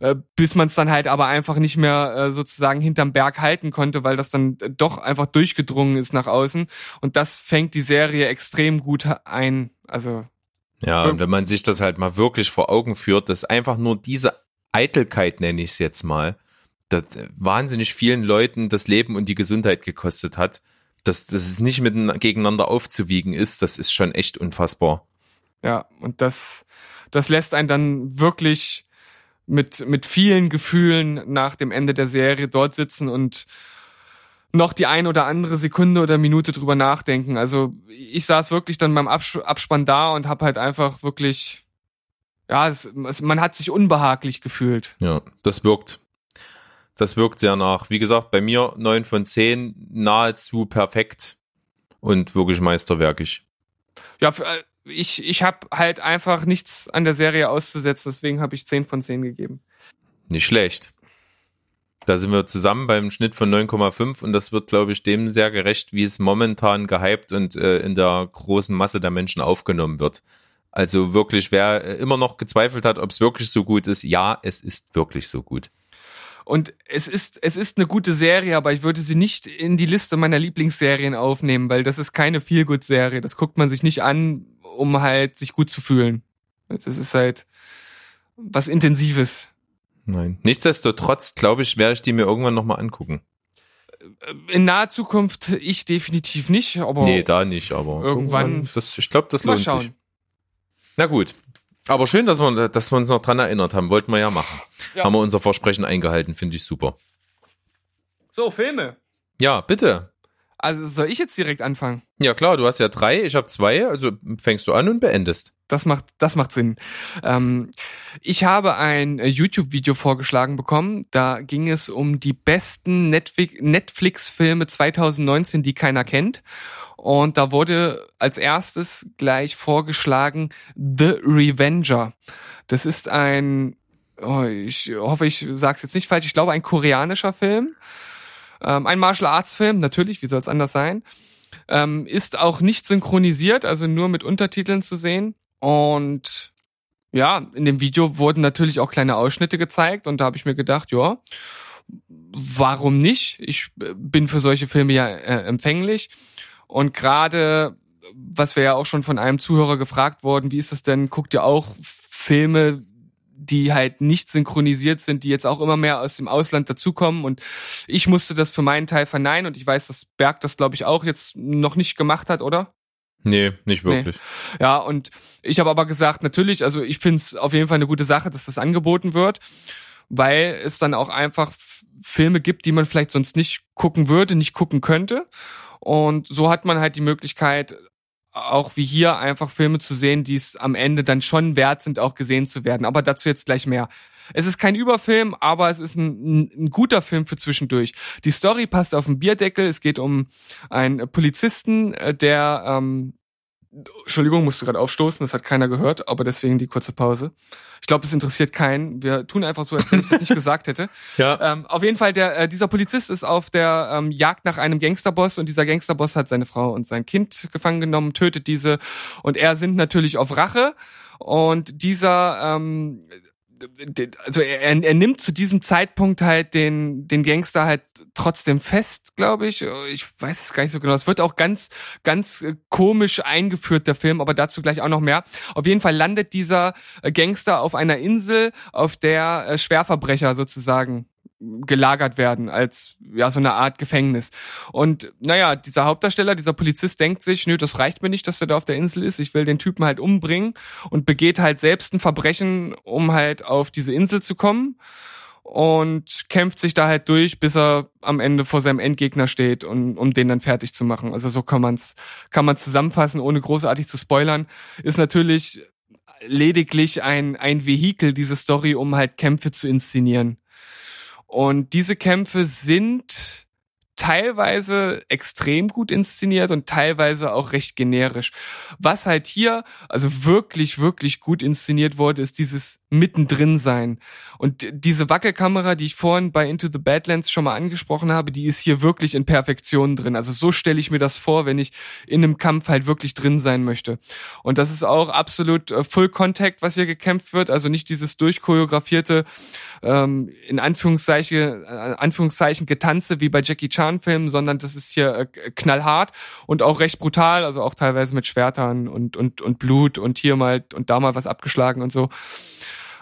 äh, bis man es dann halt aber einfach nicht mehr äh, sozusagen hinterm Berg halten konnte, weil das dann doch einfach durchgedrungen ist nach außen und das fängt die Serie extrem gut ein. Also ja, und wenn man sich das halt mal wirklich vor Augen führt, dass einfach nur diese Eitelkeit, nenne ich es jetzt mal, das wahnsinnig vielen Leuten das Leben und die Gesundheit gekostet hat, dass, dass es nicht miteinander gegeneinander aufzuwiegen ist, das ist schon echt unfassbar. Ja, und das, das lässt einen dann wirklich mit, mit vielen Gefühlen nach dem Ende der Serie dort sitzen und noch die ein oder andere Sekunde oder Minute drüber nachdenken. Also ich saß wirklich dann beim Abs Abspann da und habe halt einfach wirklich, ja, es, es, man hat sich unbehaglich gefühlt. Ja, das wirkt. Das wirkt sehr nach. Wie gesagt, bei mir neun von zehn nahezu perfekt und wirklich meisterwerkig. Ja, für, äh, ich, ich habe halt einfach nichts an der Serie auszusetzen, deswegen habe ich zehn von zehn gegeben. Nicht schlecht. Da sind wir zusammen beim Schnitt von 9,5 und das wird, glaube ich, dem sehr gerecht, wie es momentan gehypt und äh, in der großen Masse der Menschen aufgenommen wird. Also wirklich, wer äh, immer noch gezweifelt hat, ob es wirklich so gut ist, ja, es ist wirklich so gut. Und es ist, es ist eine gute Serie, aber ich würde sie nicht in die Liste meiner Lieblingsserien aufnehmen, weil das ist keine Feel-Good-Serie. Das guckt man sich nicht an, um halt sich gut zu fühlen. Das ist halt was Intensives. Nein. Nichtsdestotrotz, glaube ich, werde ich die mir irgendwann nochmal angucken. In naher Zukunft ich definitiv nicht, aber. Nee, da nicht, aber. Irgendwann. irgendwann das, ich glaube, das lohnt schauen. sich. Na gut. Aber schön, dass wir, dass wir uns noch dran erinnert haben. Wollten wir ja machen. Ja. Haben wir unser Versprechen eingehalten, finde ich super. So, Filme. Ja, bitte. Also soll ich jetzt direkt anfangen? Ja klar, du hast ja drei, ich habe zwei, also fängst du an und beendest. Das macht, das macht Sinn. Ähm, ich habe ein YouTube-Video vorgeschlagen bekommen. Da ging es um die besten Netflix-Filme 2019, die keiner kennt. Und da wurde als erstes gleich vorgeschlagen The Revenger. Das ist ein, oh, ich hoffe, ich sage es jetzt nicht falsch, ich glaube ein koreanischer Film. Ähm, ein Martial Arts Film, natürlich, wie soll es anders sein? Ähm, ist auch nicht synchronisiert, also nur mit Untertiteln zu sehen. Und ja, in dem Video wurden natürlich auch kleine Ausschnitte gezeigt und da habe ich mir gedacht, ja, warum nicht? Ich bin für solche Filme ja äh, empfänglich. Und gerade, was wir ja auch schon von einem Zuhörer gefragt worden, wie ist das denn? Guckt ihr auch Filme, die halt nicht synchronisiert sind, die jetzt auch immer mehr aus dem Ausland dazukommen. Und ich musste das für meinen Teil verneinen und ich weiß, dass Berg das, glaube ich, auch jetzt noch nicht gemacht hat, oder? Nee, nicht wirklich. Nee. Ja, und ich habe aber gesagt, natürlich, also ich finde es auf jeden Fall eine gute Sache, dass das angeboten wird, weil es dann auch einfach Filme gibt, die man vielleicht sonst nicht gucken würde, nicht gucken könnte. Und so hat man halt die Möglichkeit, auch wie hier einfach Filme zu sehen, die es am Ende dann schon wert sind, auch gesehen zu werden. Aber dazu jetzt gleich mehr. Es ist kein Überfilm, aber es ist ein, ein, guter Film für zwischendurch. Die Story passt auf den Bierdeckel. Es geht um einen Polizisten, äh, der ähm, Entschuldigung, musste gerade aufstoßen, das hat keiner gehört, aber deswegen die kurze Pause. Ich glaube, das interessiert keinen. Wir tun einfach so, als wenn ich das nicht gesagt hätte. Ja. Ähm, auf jeden Fall, der, äh, dieser Polizist ist auf der ähm, Jagd nach einem Gangsterboss und dieser Gangsterboss hat seine Frau und sein Kind gefangen genommen, tötet diese und er sind natürlich auf Rache und dieser ähm, also er, er nimmt zu diesem Zeitpunkt halt den, den Gangster halt trotzdem fest, glaube ich. Ich weiß es gar nicht so genau. Es wird auch ganz, ganz komisch eingeführt, der Film, aber dazu gleich auch noch mehr. Auf jeden Fall landet dieser Gangster auf einer Insel, auf der äh, Schwerverbrecher sozusagen gelagert werden als ja so eine Art Gefängnis. Und naja, dieser Hauptdarsteller, dieser Polizist denkt sich, nö, das reicht mir nicht, dass er da auf der Insel ist. Ich will den Typen halt umbringen und begeht halt selbst ein Verbrechen, um halt auf diese Insel zu kommen und kämpft sich da halt durch, bis er am Ende vor seinem Endgegner steht und um den dann fertig zu machen. Also so kann man's kann man zusammenfassen, ohne großartig zu spoilern. Ist natürlich lediglich ein ein Vehikel diese Story, um halt Kämpfe zu inszenieren. Und diese Kämpfe sind teilweise extrem gut inszeniert und teilweise auch recht generisch. Was halt hier also wirklich, wirklich gut inszeniert wurde, ist dieses mittendrin sein. Und diese Wackelkamera, die ich vorhin bei Into the Badlands schon mal angesprochen habe, die ist hier wirklich in Perfektion drin. Also so stelle ich mir das vor, wenn ich in einem Kampf halt wirklich drin sein möchte. Und das ist auch absolut äh, Full Contact, was hier gekämpft wird. Also nicht dieses durchchoreografierte, ähm, in Anführungszeichen, äh, Anführungszeichen Getanze wie bei Jackie Chan Filmen, sondern das ist hier äh, knallhart und auch recht brutal, also auch teilweise mit Schwertern und, und, und Blut und hier mal und da mal was abgeschlagen und so.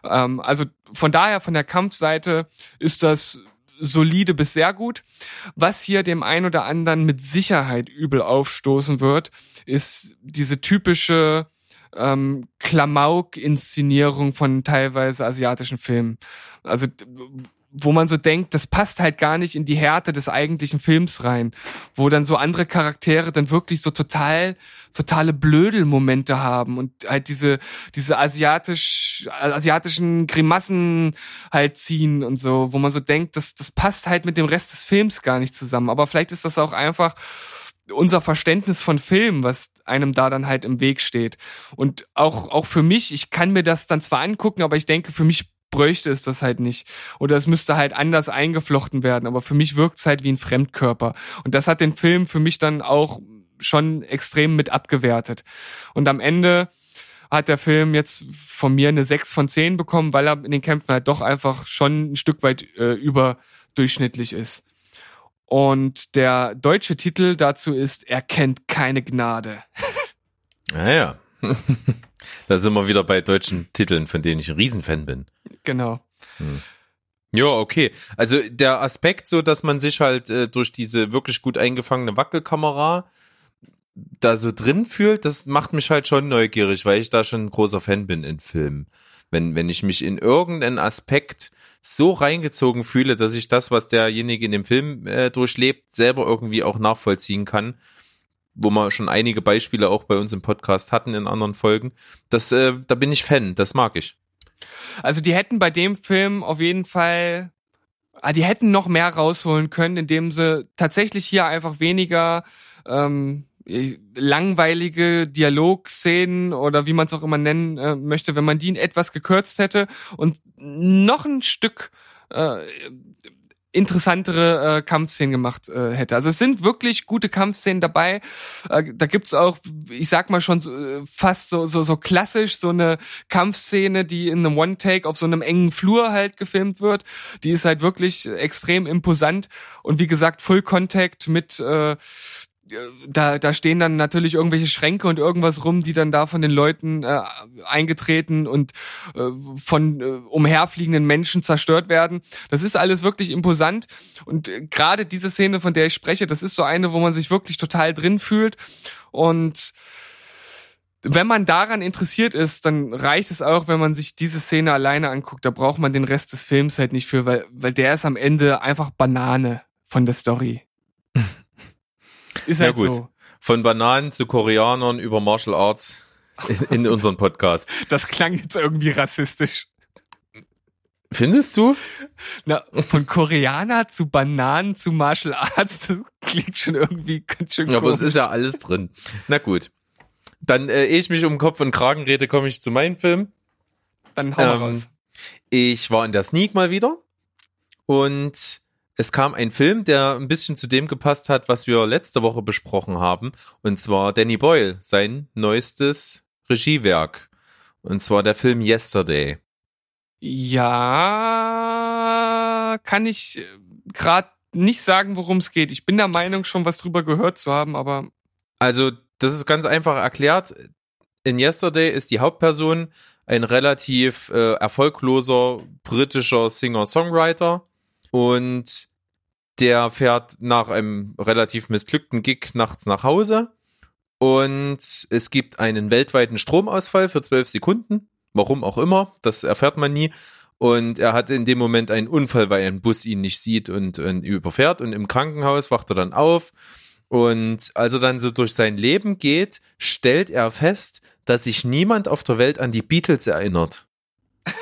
Ähm, also von daher, von der Kampfseite ist das solide bis sehr gut. Was hier dem einen oder anderen mit Sicherheit übel aufstoßen wird, ist diese typische ähm, Klamauk-Inszenierung von teilweise asiatischen Filmen. Also wo man so denkt, das passt halt gar nicht in die Härte des eigentlichen Films rein, wo dann so andere Charaktere dann wirklich so total, totale Blödelmomente haben und halt diese, diese asiatisch, asiatischen Grimassen halt ziehen und so, wo man so denkt, das, das passt halt mit dem Rest des Films gar nicht zusammen. Aber vielleicht ist das auch einfach unser Verständnis von Film, was einem da dann halt im Weg steht. Und auch, auch für mich, ich kann mir das dann zwar angucken, aber ich denke, für mich bräuchte es das halt nicht. Oder es müsste halt anders eingeflochten werden. Aber für mich wirkt es halt wie ein Fremdkörper. Und das hat den Film für mich dann auch schon extrem mit abgewertet. Und am Ende hat der Film jetzt von mir eine 6 von 10 bekommen, weil er in den Kämpfen halt doch einfach schon ein Stück weit äh, überdurchschnittlich ist. Und der deutsche Titel dazu ist Er kennt keine Gnade. Naja. Da sind wir wieder bei deutschen Titeln, von denen ich ein Riesenfan bin. Genau. Hm. Ja, okay. Also der Aspekt, so dass man sich halt äh, durch diese wirklich gut eingefangene Wackelkamera da so drin fühlt, das macht mich halt schon neugierig, weil ich da schon ein großer Fan bin in Filmen. Wenn, wenn ich mich in irgendeinen Aspekt so reingezogen fühle, dass ich das, was derjenige in dem Film äh, durchlebt, selber irgendwie auch nachvollziehen kann, wo wir schon einige Beispiele auch bei uns im Podcast hatten in anderen Folgen. Das, äh, da bin ich Fan, das mag ich. Also die hätten bei dem Film auf jeden Fall, ah, die hätten noch mehr rausholen können, indem sie tatsächlich hier einfach weniger ähm, langweilige Dialogszenen oder wie man es auch immer nennen äh, möchte, wenn man die etwas gekürzt hätte und noch ein Stück äh, interessantere äh, Kampfszenen gemacht äh, hätte. Also es sind wirklich gute Kampfszenen dabei. Äh, da gibt's auch, ich sag mal schon so, äh, fast so, so so klassisch so eine Kampfszene, die in einem One Take auf so einem engen Flur halt gefilmt wird. Die ist halt wirklich extrem imposant und wie gesagt Full Contact mit äh, da, da stehen dann natürlich irgendwelche Schränke und irgendwas rum, die dann da von den Leuten äh, eingetreten und äh, von äh, umherfliegenden Menschen zerstört werden. Das ist alles wirklich imposant. Und äh, gerade diese Szene, von der ich spreche, das ist so eine, wo man sich wirklich total drin fühlt. Und wenn man daran interessiert ist, dann reicht es auch, wenn man sich diese Szene alleine anguckt. Da braucht man den Rest des Films halt nicht für, weil, weil der ist am Ende einfach Banane von der Story. Ist Ja, halt gut. so. Von Bananen zu Koreanern über Martial Arts in, in unserem Podcast. Das klang jetzt irgendwie rassistisch. Findest du? Na, von Koreaner zu Bananen zu Martial Arts, das klingt schon irgendwie ganz schön Ja, aber es ist ja alles drin. Na gut. Dann, äh, ehe ich mich um Kopf und Kragen rede, komme ich zu meinem Film. Dann hau Ähm, raus. Ich war in der Sneak mal wieder und es kam ein Film, der ein bisschen zu dem gepasst hat, was wir letzte Woche besprochen haben. Und zwar Danny Boyle, sein neuestes Regiewerk. Und zwar der Film Yesterday. Ja, kann ich gerade nicht sagen, worum es geht. Ich bin der Meinung, schon was drüber gehört zu haben, aber Also, das ist ganz einfach erklärt. In Yesterday ist die Hauptperson ein relativ äh, erfolgloser britischer Singer-Songwriter und der fährt nach einem relativ missglückten Gig nachts nach Hause und es gibt einen weltweiten Stromausfall für zwölf Sekunden. Warum auch immer, das erfährt man nie. Und er hat in dem Moment einen Unfall, weil ein Bus ihn nicht sieht und, und ihn überfährt. Und im Krankenhaus wacht er dann auf und als er dann so durch sein Leben geht, stellt er fest, dass sich niemand auf der Welt an die Beatles erinnert.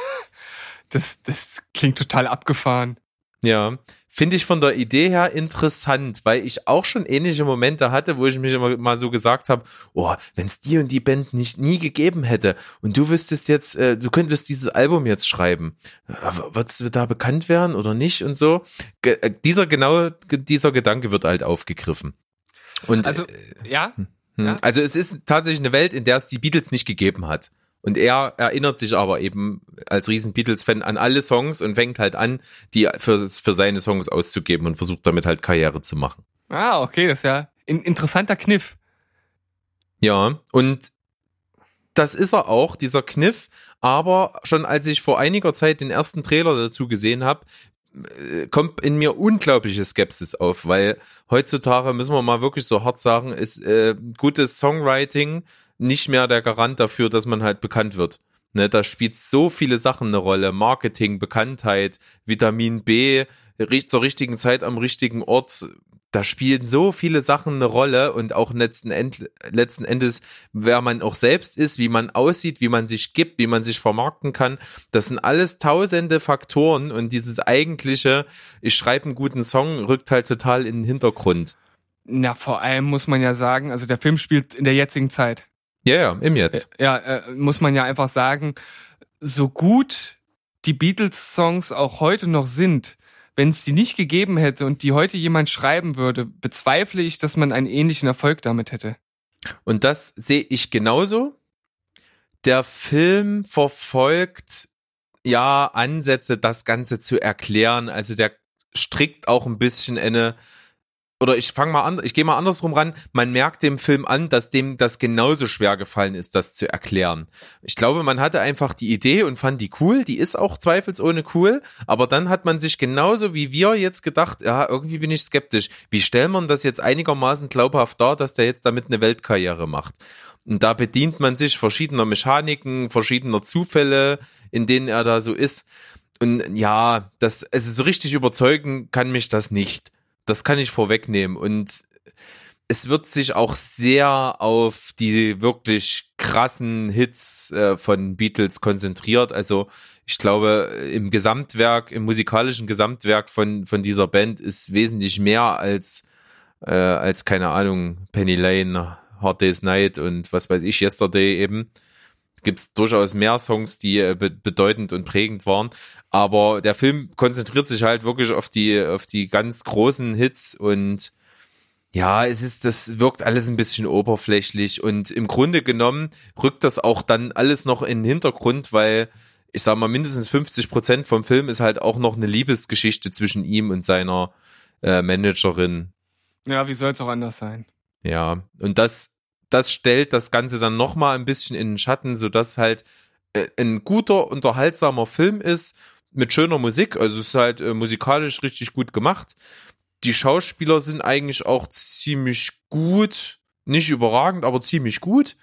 das, das klingt total abgefahren. Ja, finde ich von der Idee her interessant, weil ich auch schon ähnliche Momente hatte, wo ich mich immer mal so gesagt habe, oh, wenn es die und die Band nicht nie gegeben hätte und du wüsstest jetzt, äh, du könntest dieses Album jetzt schreiben, wird es da bekannt werden oder nicht und so. Ge äh, dieser genau dieser Gedanke wird halt aufgegriffen. Und Also, ja, Hm. Ja. Also es ist tatsächlich eine Welt, in der es die Beatles nicht gegeben hat. Und er erinnert sich aber eben als riesen Beatles-Fan an alle Songs und fängt halt an, die für, für seine Songs auszugeben und versucht damit halt Karriere zu machen. ah, okay, das ist ja ein interessanter Kniff. Ja, und das ist er auch, dieser Kniff. Aber schon als ich vor einiger Zeit den ersten Trailer dazu gesehen habe, äh, kommt in mir unglaubliche Skepsis auf, weil heutzutage müssen wir mal wirklich so hart sagen, ist äh, gutes Songwriting nicht mehr der Garant dafür, dass man halt bekannt wird. Ne, da spielt so viele Sachen eine Rolle. Marketing, Bekanntheit, Vitamin B, zur richtigen Zeit am richtigen Ort. Da spielen so viele Sachen eine Rolle und auch letzten, End, letzten Endes, wer man auch selbst ist, wie man aussieht, wie man sich gibt, wie man sich vermarkten kann. Das sind alles tausende Faktoren und dieses eigentliche, ich schreibe einen guten Song, rückt halt total in den Hintergrund. Na, vor allem muss man ja sagen, also der Film spielt in der jetzigen Zeit. Ja, ja, im Jetzt. Ja, äh, muss man ja einfach sagen, so gut die Beatles-Songs auch heute noch sind, wenn es die nicht gegeben hätte und die heute jemand schreiben würde, bezweifle ich, dass man einen ähnlichen Erfolg damit hätte. Und das sehe ich genauso. Der Film verfolgt ja Ansätze, das Ganze zu erklären. Also der strickt auch ein bisschen eine oder ich fange mal an, ich gehe mal andersrum ran. Man merkt dem Film an, dass dem das genauso schwer gefallen ist, das zu erklären. Ich glaube, man hatte einfach die Idee und fand die cool. Die ist auch zweifelsohne cool. Aber dann hat man sich genauso wie wir jetzt gedacht, ja, irgendwie bin ich skeptisch. Wie stellt man das jetzt einigermaßen glaubhaft dar, dass der jetzt damit eine Weltkarriere macht? Und da bedient man sich verschiedener Mechaniken, verschiedener Zufälle, in denen er da so ist. Und ja, das, also so richtig überzeugen kann mich das nicht. Das kann ich vorwegnehmen. Und es wird sich auch sehr auf die wirklich krassen Hits äh, von Beatles konzentriert. Also ich glaube, im Gesamtwerk, im musikalischen Gesamtwerk von, von dieser Band ist wesentlich mehr als, äh, als keine Ahnung, Penny Lane, Hard Day's Night und was weiß ich, Yesterday eben. Gibt es durchaus mehr Songs, die äh, be bedeutend und prägend waren. Aber der Film konzentriert sich halt wirklich auf die, auf die ganz großen Hits und ja, es ist, das wirkt alles ein bisschen oberflächlich und im Grunde genommen rückt das auch dann alles noch in den Hintergrund, weil ich sag mal, mindestens 50 Prozent vom Film ist halt auch noch eine Liebesgeschichte zwischen ihm und seiner äh, Managerin. Ja, wie soll es auch anders sein? Ja, und das, das stellt das Ganze dann nochmal ein bisschen in den Schatten, sodass halt äh, ein guter, unterhaltsamer Film ist, mit schöner Musik, also es ist halt äh, musikalisch richtig gut gemacht. Die Schauspieler sind eigentlich auch ziemlich gut, nicht überragend, aber ziemlich gut.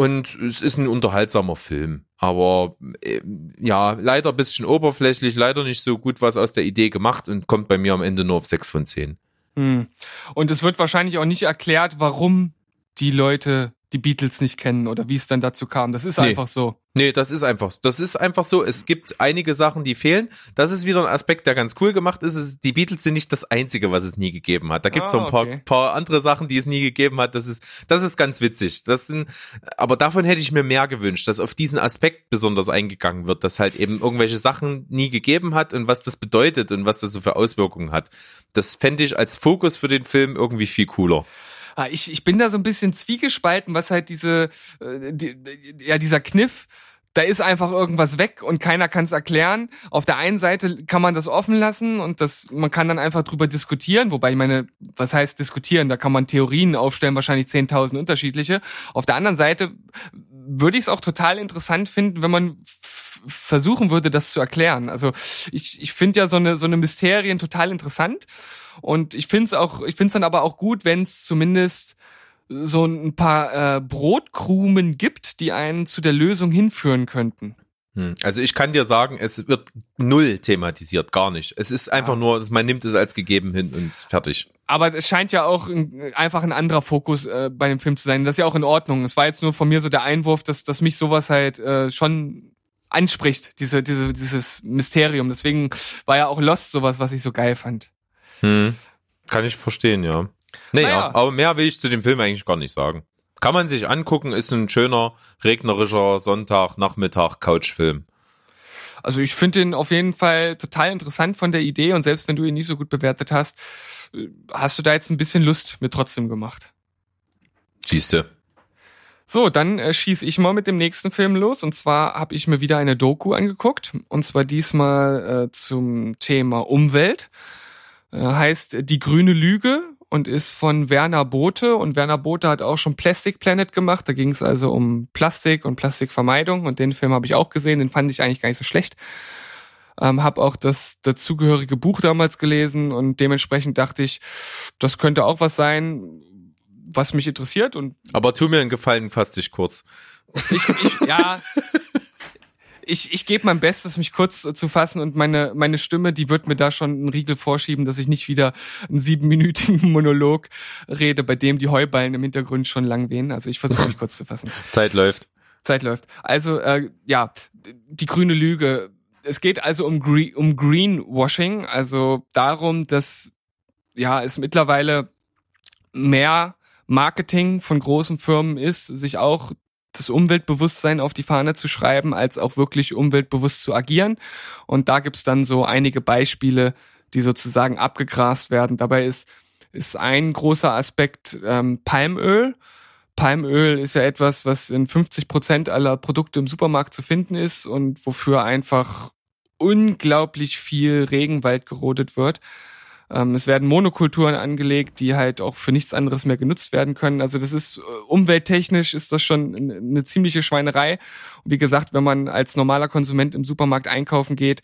und es ist ein unterhaltsamer Film. Aber äh, ja, leider ein bisschen oberflächlich, leider nicht so gut was aus der Idee gemacht und kommt bei mir am Ende nur auf 6 von 10. Hm. Und es wird wahrscheinlich auch nicht erklärt, warum die Leute die Beatles nicht kennen oder wie es dann dazu kam. Das ist Nee. einfach so. Nee, das ist einfach, das ist einfach so. Es gibt einige Sachen, die fehlen. Das ist wieder ein Aspekt, der ganz cool gemacht ist. Es, die Beatles sind nicht das einzige, was es nie gegeben hat. Da gibt's Ah, noch ein paar, okay. paar andere Sachen, die es nie gegeben hat. Das ist, das ist ganz witzig. Das sind, aber davon hätte ich mir mehr gewünscht, dass auf diesen Aspekt besonders eingegangen wird, dass halt eben irgendwelche Sachen nie gegeben hat und was das bedeutet und was das so für Auswirkungen hat. Das fände ich als Fokus für den Film irgendwie viel cooler. Ah, Ich, ich bin da so ein bisschen zwiegespalten, was halt diese, äh, die, ja, dieser Kniff, da ist einfach irgendwas weg und keiner kann es erklären. Auf der einen Seite kann man das offen lassen und das, man kann dann einfach drüber diskutieren, wobei ich meine, was heißt diskutieren? Da kann man Theorien aufstellen, wahrscheinlich 10.000 unterschiedliche. Auf der anderen Seite würde ich es auch total interessant finden, wenn man versuchen würde, das zu erklären. Also ich, ich finde ja so eine, so eine Mysterien total interessant. Und ich finde es auch, ich finde es dann aber auch gut, wenn es zumindest so ein paar äh, Brotkrumen gibt, die einen zu der Lösung hinführen könnten. Hm. Also ich kann dir sagen, es wird null thematisiert, gar nicht. Es ist einfach nur, man nimmt es als gegeben hin und fertig. Aber es scheint ja auch ein, einfach ein anderer Fokus äh, bei dem Film zu sein. Das ist ja auch in Ordnung. Es war jetzt nur von mir so der Einwurf, dass, dass mich sowas halt äh, schon anspricht, diese, diese, dieses Mysterium. Deswegen war ja auch Lost sowas, was ich so geil fand. Hm. Kann ich verstehen, ja. Naja, Naja. aber mehr will ich zu dem Film eigentlich gar nicht sagen. Kann man sich angucken, ist ein schöner, regnerischer Sonntag, Nachmittag, Couchfilm. Also ich finde den auf jeden Fall total interessant von der Idee und selbst wenn du ihn nicht so gut bewertet hast, äh, hast du da jetzt ein bisschen Lust mit trotzdem gemacht. Siehste. So, dann äh, schieße ich mal mit dem nächsten Film los. Und zwar habe ich mir wieder eine Doku angeguckt. Und zwar diesmal äh, zum Thema Umwelt. Äh, heißt Die grüne Lüge und ist von Werner Bothe. Und Werner Bothe hat auch schon Plastic Planet gemacht. Da ging es also um Plastik und Plastikvermeidung. Und den Film habe ich auch gesehen. Den fand ich eigentlich gar nicht so schlecht. Ähm, habe auch das dazugehörige Buch damals gelesen und dementsprechend dachte ich, das könnte auch was sein, was mich interessiert und Aber tu mir einen Gefallen, fass dich kurz. ich, ich, ja, ich, ich gebe mein Bestes, mich kurz zu fassen und meine, meine Stimme, die wird mir da schon einen Riegel vorschieben, dass ich nicht wieder einen siebenminütigen Monolog rede, bei dem die Heuballen im Hintergrund schon lang wehen. Also ich versuche mich kurz zu fassen. Zeit läuft. Zeit läuft. Also, äh, ja, die grüne Lüge. Es geht also um, Gre um Greenwashing, also darum, dass ja es mittlerweile mehr Marketing von großen Firmen ist, sich auch das Umweltbewusstsein auf die Fahne zu schreiben, als auch wirklich umweltbewusst zu agieren. Und da gibt's dann so einige Beispiele, die sozusagen abgegrast werden. Dabei ist, ist ein großer Aspekt ähm, Palmöl. Palmöl ist ja etwas, was in 50 Prozent aller Produkte im Supermarkt zu finden ist und wofür einfach unglaublich viel Regenwald gerodet wird. Ähm, es werden Monokulturen angelegt, die halt auch für nichts anderes mehr genutzt werden können. Also das ist äh, umwelttechnisch ist das schon eine, ziemliche Schweinerei. Und wie gesagt, wenn man als normaler Konsument im Supermarkt einkaufen geht,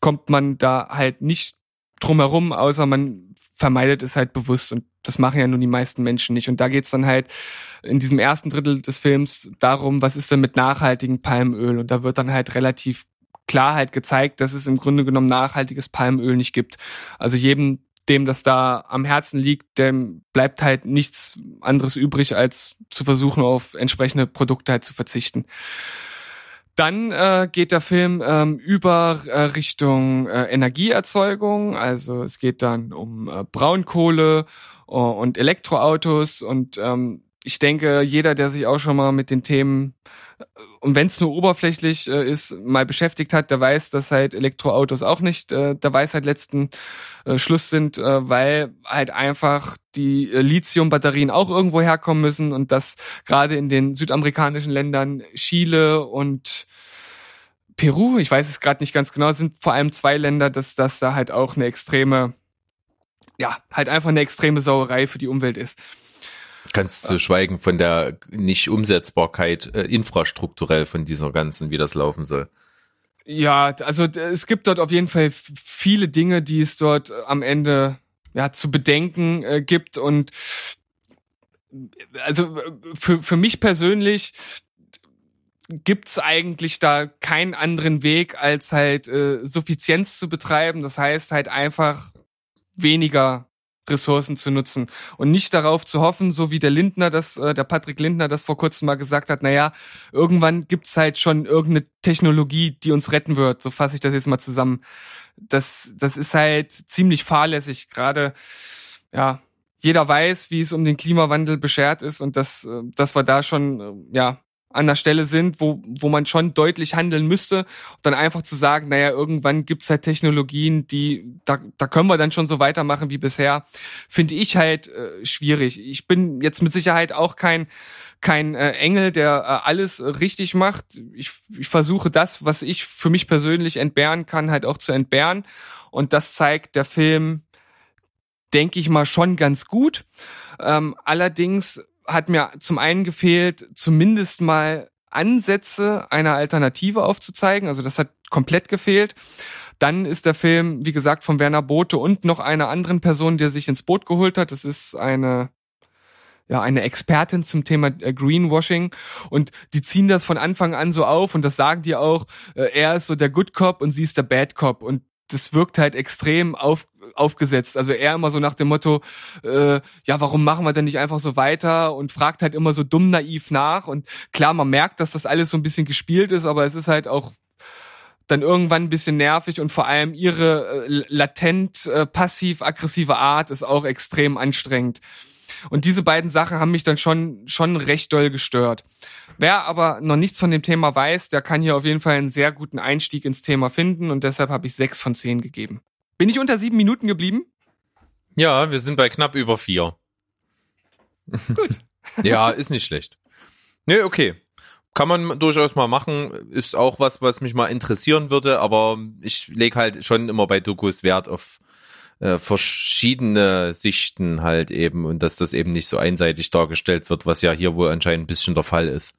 kommt man da halt nicht drum herum, außer man vermeidet es halt bewusst und das machen ja nun die meisten Menschen nicht. Und da geht's dann halt in diesem ersten Drittel des Films darum, was ist denn mit nachhaltigem Palmöl? Und da wird dann halt relativ klar halt gezeigt, dass es im Grunde genommen nachhaltiges Palmöl nicht gibt. Also jedem, dem das da am Herzen liegt, dem bleibt halt nichts anderes übrig, als zu versuchen, auf entsprechende Produkte halt zu verzichten. Dann äh, geht der Film ähm, über äh, Richtung äh, Energieerzeugung. Also es geht dann um äh, Braunkohle äh, und Elektroautos. Und ähm, ich denke, jeder, der sich auch schon mal mit den Themen, und wenn es nur oberflächlich äh, ist, mal beschäftigt hat, der weiß, dass halt Elektroautos auch nicht äh, der Weisheit letzten äh, Schluss sind, äh, weil halt einfach die äh, Lithium-Batterien auch irgendwo herkommen müssen und das gerade in den südamerikanischen Ländern Chile und Peru, ich weiß es gerade nicht ganz genau, sind vor allem zwei Länder, dass das da halt auch eine extreme, ja, halt einfach eine extreme Sauerei für die Umwelt ist. Ganz zu schweigen von der Nicht-Umsetzbarkeit äh, infrastrukturell von dieser ganzen, wie das laufen soll. Ja, also es gibt dort auf jeden Fall viele Dinge, die es dort äh, am Ende ja zu bedenken äh, gibt und also für, für mich persönlich gibt's eigentlich da keinen anderen Weg, als halt äh, Suffizienz zu betreiben. Das heißt halt einfach weniger Ressourcen zu nutzen und nicht darauf zu hoffen, so wie der Lindner das, äh, der Patrick Lindner das vor kurzem mal gesagt hat, naja, irgendwann gibt's halt schon irgendeine Technologie, die uns retten wird. So fasse ich das jetzt mal zusammen. Das, das ist halt ziemlich fahrlässig. Gerade, ja, jeder weiß, wie es um den Klimawandel beschert ist und dass, äh, dass wir da schon, äh, ja, an der Stelle sind, wo, wo man schon deutlich handeln müsste. Dann einfach zu sagen, naja, irgendwann gibt's halt Technologien, die, da, da können wir dann schon so weitermachen wie bisher, finde ich halt äh, schwierig. Ich bin jetzt mit Sicherheit auch kein, kein äh, Engel, der äh, alles richtig macht. Ich, ich versuche das, was ich für mich persönlich entbehren kann, halt auch zu entbehren. Und das zeigt der Film, denke ich mal, schon ganz gut. Ähm, allerdings hat mir zum einen gefehlt, zumindest mal Ansätze einer Alternative aufzuzeigen. Also das hat komplett gefehlt. Dann ist der Film, wie gesagt, von Werner Bote und noch einer anderen Person, der sich ins Boot geholt hat. Das ist eine ja, eine Expertin zum Thema äh, Greenwashing und die ziehen das von Anfang an so auf und das sagen die auch, äh, er ist so der Good Cop und sie ist der Bad Cop und das wirkt halt extrem auf, aufgesetzt. Also er immer so nach dem Motto, äh, ja, warum machen wir denn nicht einfach so weiter und fragt halt immer so dumm naiv nach. Und klar, man merkt, dass das alles so ein bisschen gespielt ist, aber es ist halt auch dann irgendwann ein bisschen nervig und vor allem ihre äh, latent äh, passiv-aggressive Art ist auch extrem anstrengend. Und diese beiden Sachen haben mich dann schon, schon recht doll gestört. Wer aber noch nichts von dem Thema weiß, der kann hier auf jeden Fall einen sehr guten Einstieg ins Thema finden und deshalb habe ich sechs von zehn gegeben. Bin ich unter sieben Minuten geblieben? Ja, wir sind bei knapp über vier. Gut. ja, ist nicht schlecht. Nee, okay. Kann man durchaus mal machen. Ist auch was, was mich mal interessieren würde, aber ich lege halt schon immer bei Dokus Wert auf äh, verschiedene Sichten halt eben und dass das eben nicht so einseitig dargestellt wird, was ja hier wohl anscheinend ein bisschen der Fall ist.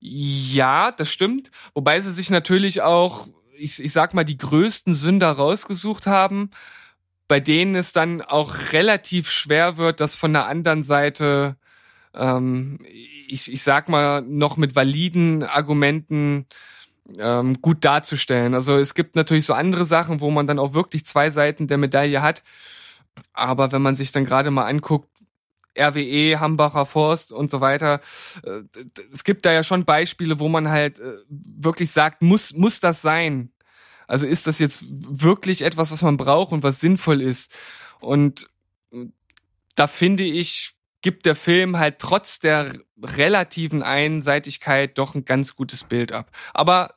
Ja, das stimmt. Wobei sie sich natürlich auch, ich, ich sag mal, die größten Sünder rausgesucht haben, bei denen es dann auch relativ schwer wird, das von der anderen Seite, ähm, ich, ich sag mal, noch mit validen Argumenten ähm, gut darzustellen. Also es gibt natürlich so andere Sachen, wo man dann auch wirklich zwei Seiten der Medaille hat. Aber wenn man sich dann gerade mal anguckt, RWE, Hambacher Forst und so weiter. Äh, es gibt da ja schon Beispiele, wo man halt äh, wirklich sagt, muss, muss das sein? Also ist das jetzt wirklich etwas, was man braucht und was sinnvoll ist? Und äh, da finde ich, gibt der Film halt trotz der relativen Einseitigkeit doch ein ganz gutes Bild ab. Aber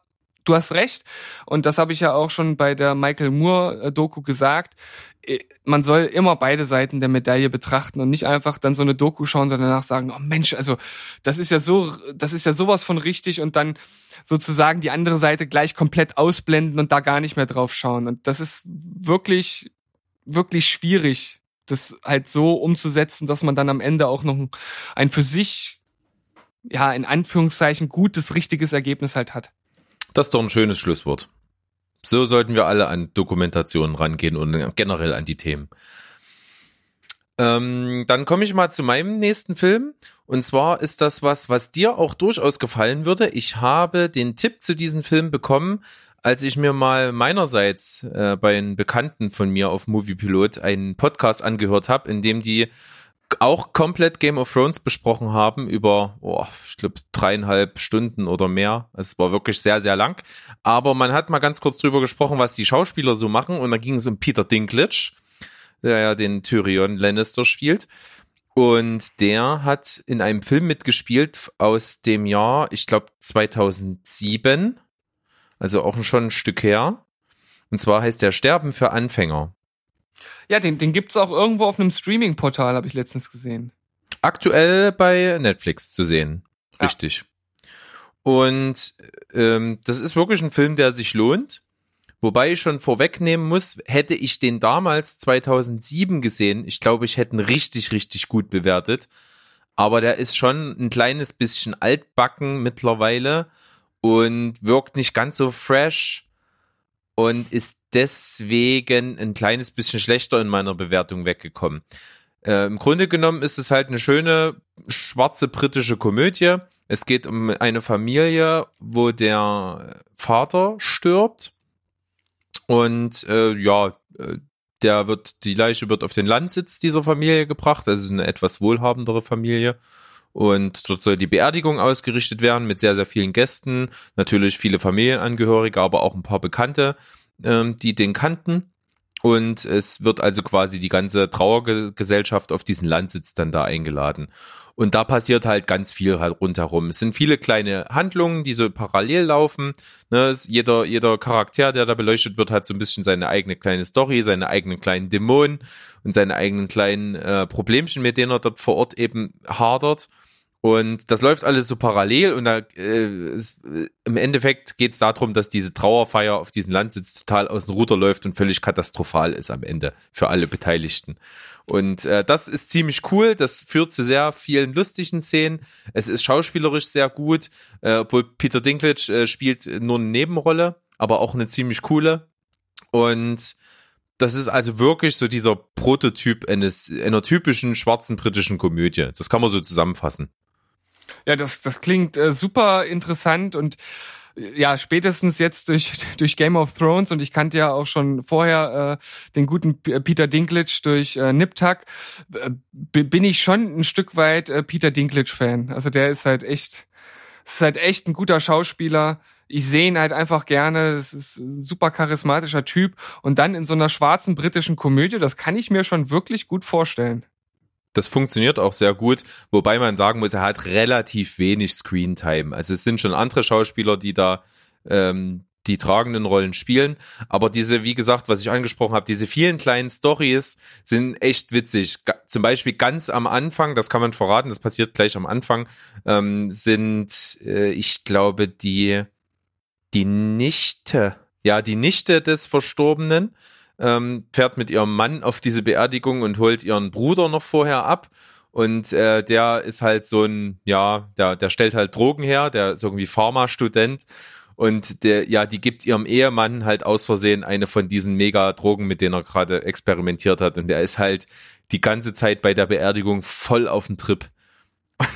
du hast recht. Und das habe ich ja auch schon bei der Michael Moore-Doku gesagt. Äh, man soll immer beide Seiten der Medaille betrachten und nicht einfach dann so eine Doku schauen und danach sagen, oh Mensch, also das ist ja so, das ist ja sowas von richtig und dann sozusagen die andere Seite gleich komplett ausblenden und da gar nicht mehr drauf schauen. Und das ist wirklich, wirklich schwierig, das halt so umzusetzen, dass man dann am Ende auch noch ein für sich, ja, in Anführungszeichen gutes, richtiges Ergebnis halt hat. Das ist doch ein schönes Schlusswort. So sollten wir alle an Dokumentationen rangehen und generell an die Themen. Ähm, dann komme ich mal zu meinem nächsten Film. Und zwar ist das was, was dir auch durchaus gefallen würde. Ich habe den Tipp zu diesem Film bekommen, als ich mir mal meinerseits äh, bei einem Bekannten von mir auf Moviepilot einen Podcast angehört habe, in dem die auch komplett Game of Thrones besprochen haben über, oh, ich glaube, dreieinhalb Stunden oder mehr. Es war wirklich sehr, sehr lang. Aber man hat mal ganz kurz drüber gesprochen, was die Schauspieler so machen. Und da ging es um Peter Dinklage, der ja den Tyrion Lannister spielt. Und der hat in einem Film mitgespielt aus dem Jahr, ich glaube, 2007. Also auch schon ein Stück her. Und zwar heißt der Sterben für Anfänger. Ja, den, den gibt's auch irgendwo auf einem Streaming-Portal, habe ich letztens gesehen. Aktuell bei Netflix zu sehen. Richtig. Ja. Und ähm, das ist wirklich ein Film, der sich lohnt. Wobei ich schon vorwegnehmen muss, hätte ich den damals 2007 gesehen, ich glaube, ich hätte ihn richtig, richtig gut bewertet. Aber der ist schon ein kleines bisschen altbacken mittlerweile und wirkt nicht ganz so fresh und ist deswegen ein kleines bisschen schlechter in meiner Bewertung weggekommen. Äh, Im Grunde genommen ist es halt eine schöne schwarze britische Komödie. Es geht um eine Familie, wo der Vater stirbt und äh, ja, äh, der wird, die Leiche wird auf den Landsitz dieser Familie gebracht, also eine etwas wohlhabendere Familie. Und dort soll die Beerdigung ausgerichtet werden mit sehr, sehr vielen Gästen. Natürlich viele Familienangehörige, aber auch ein paar Bekannte, ähm, die den kannten. Und es wird also quasi die ganze Trauergesellschaft auf diesen Landsitz dann da eingeladen. Und da passiert halt ganz viel halt rundherum. Es sind viele kleine Handlungen, die so parallel laufen. Ne, jeder, jeder Charakter, der da beleuchtet wird, hat so ein bisschen seine eigene kleine Story, seine eigenen kleinen Dämonen und seine eigenen kleinen äh, Problemchen, mit denen er dort vor Ort eben hadert. Und das läuft alles so parallel und da, äh, es, im Endeffekt geht es darum, dass diese Trauerfeier auf diesem Landsitz total aus dem Ruder läuft und völlig katastrophal ist am Ende für alle Beteiligten. Und äh, das ist ziemlich cool. Das führt zu sehr vielen lustigen Szenen. Es ist schauspielerisch sehr gut, äh, obwohl Peter Dinklage äh, spielt nur eine Nebenrolle, aber auch eine ziemlich coole. Und das ist also wirklich so dieser Prototyp eines einer typischen schwarzen britischen Komödie. Das kann man so zusammenfassen. Ja, das, das klingt äh, super interessant und ja, spätestens jetzt durch, durch Game of Thrones und ich kannte ja auch schon vorher äh, den guten Peter Dinklage durch äh, Niptak, äh, bin ich schon ein Stück weit äh, Peter Dinklage-Fan. Also der ist halt echt, ist halt echt ein guter Schauspieler. Ich sehe ihn halt einfach gerne. Es ist ein super charismatischer Typ. Und dann in so einer schwarzen britischen Komödie, das kann ich mir schon wirklich gut vorstellen. Das funktioniert auch sehr gut, wobei man sagen muss, er hat relativ wenig Screentime. Also es sind schon andere Schauspieler, die da ähm, die tragenden Rollen spielen. Aber diese, wie gesagt, was ich angesprochen habe, diese vielen kleinen Stories sind echt witzig. Zum Beispiel ganz am Anfang, das kann man verraten, das passiert gleich am Anfang, ähm, sind, äh, ich glaube, die, die Nichte, ja, die Nichte des Verstorbenen ähm, fährt mit ihrem Mann auf diese Beerdigung und holt ihren Bruder noch vorher ab. Und äh, der ist halt so ein, ja, der, der stellt halt Drogen her, der ist irgendwie Pharma-Student. Und der, ja, die gibt ihrem Ehemann halt aus Versehen eine von diesen Mega-Drogen, mit denen er gerade experimentiert hat. Und der ist halt die ganze Zeit bei der Beerdigung voll auf dem Trip.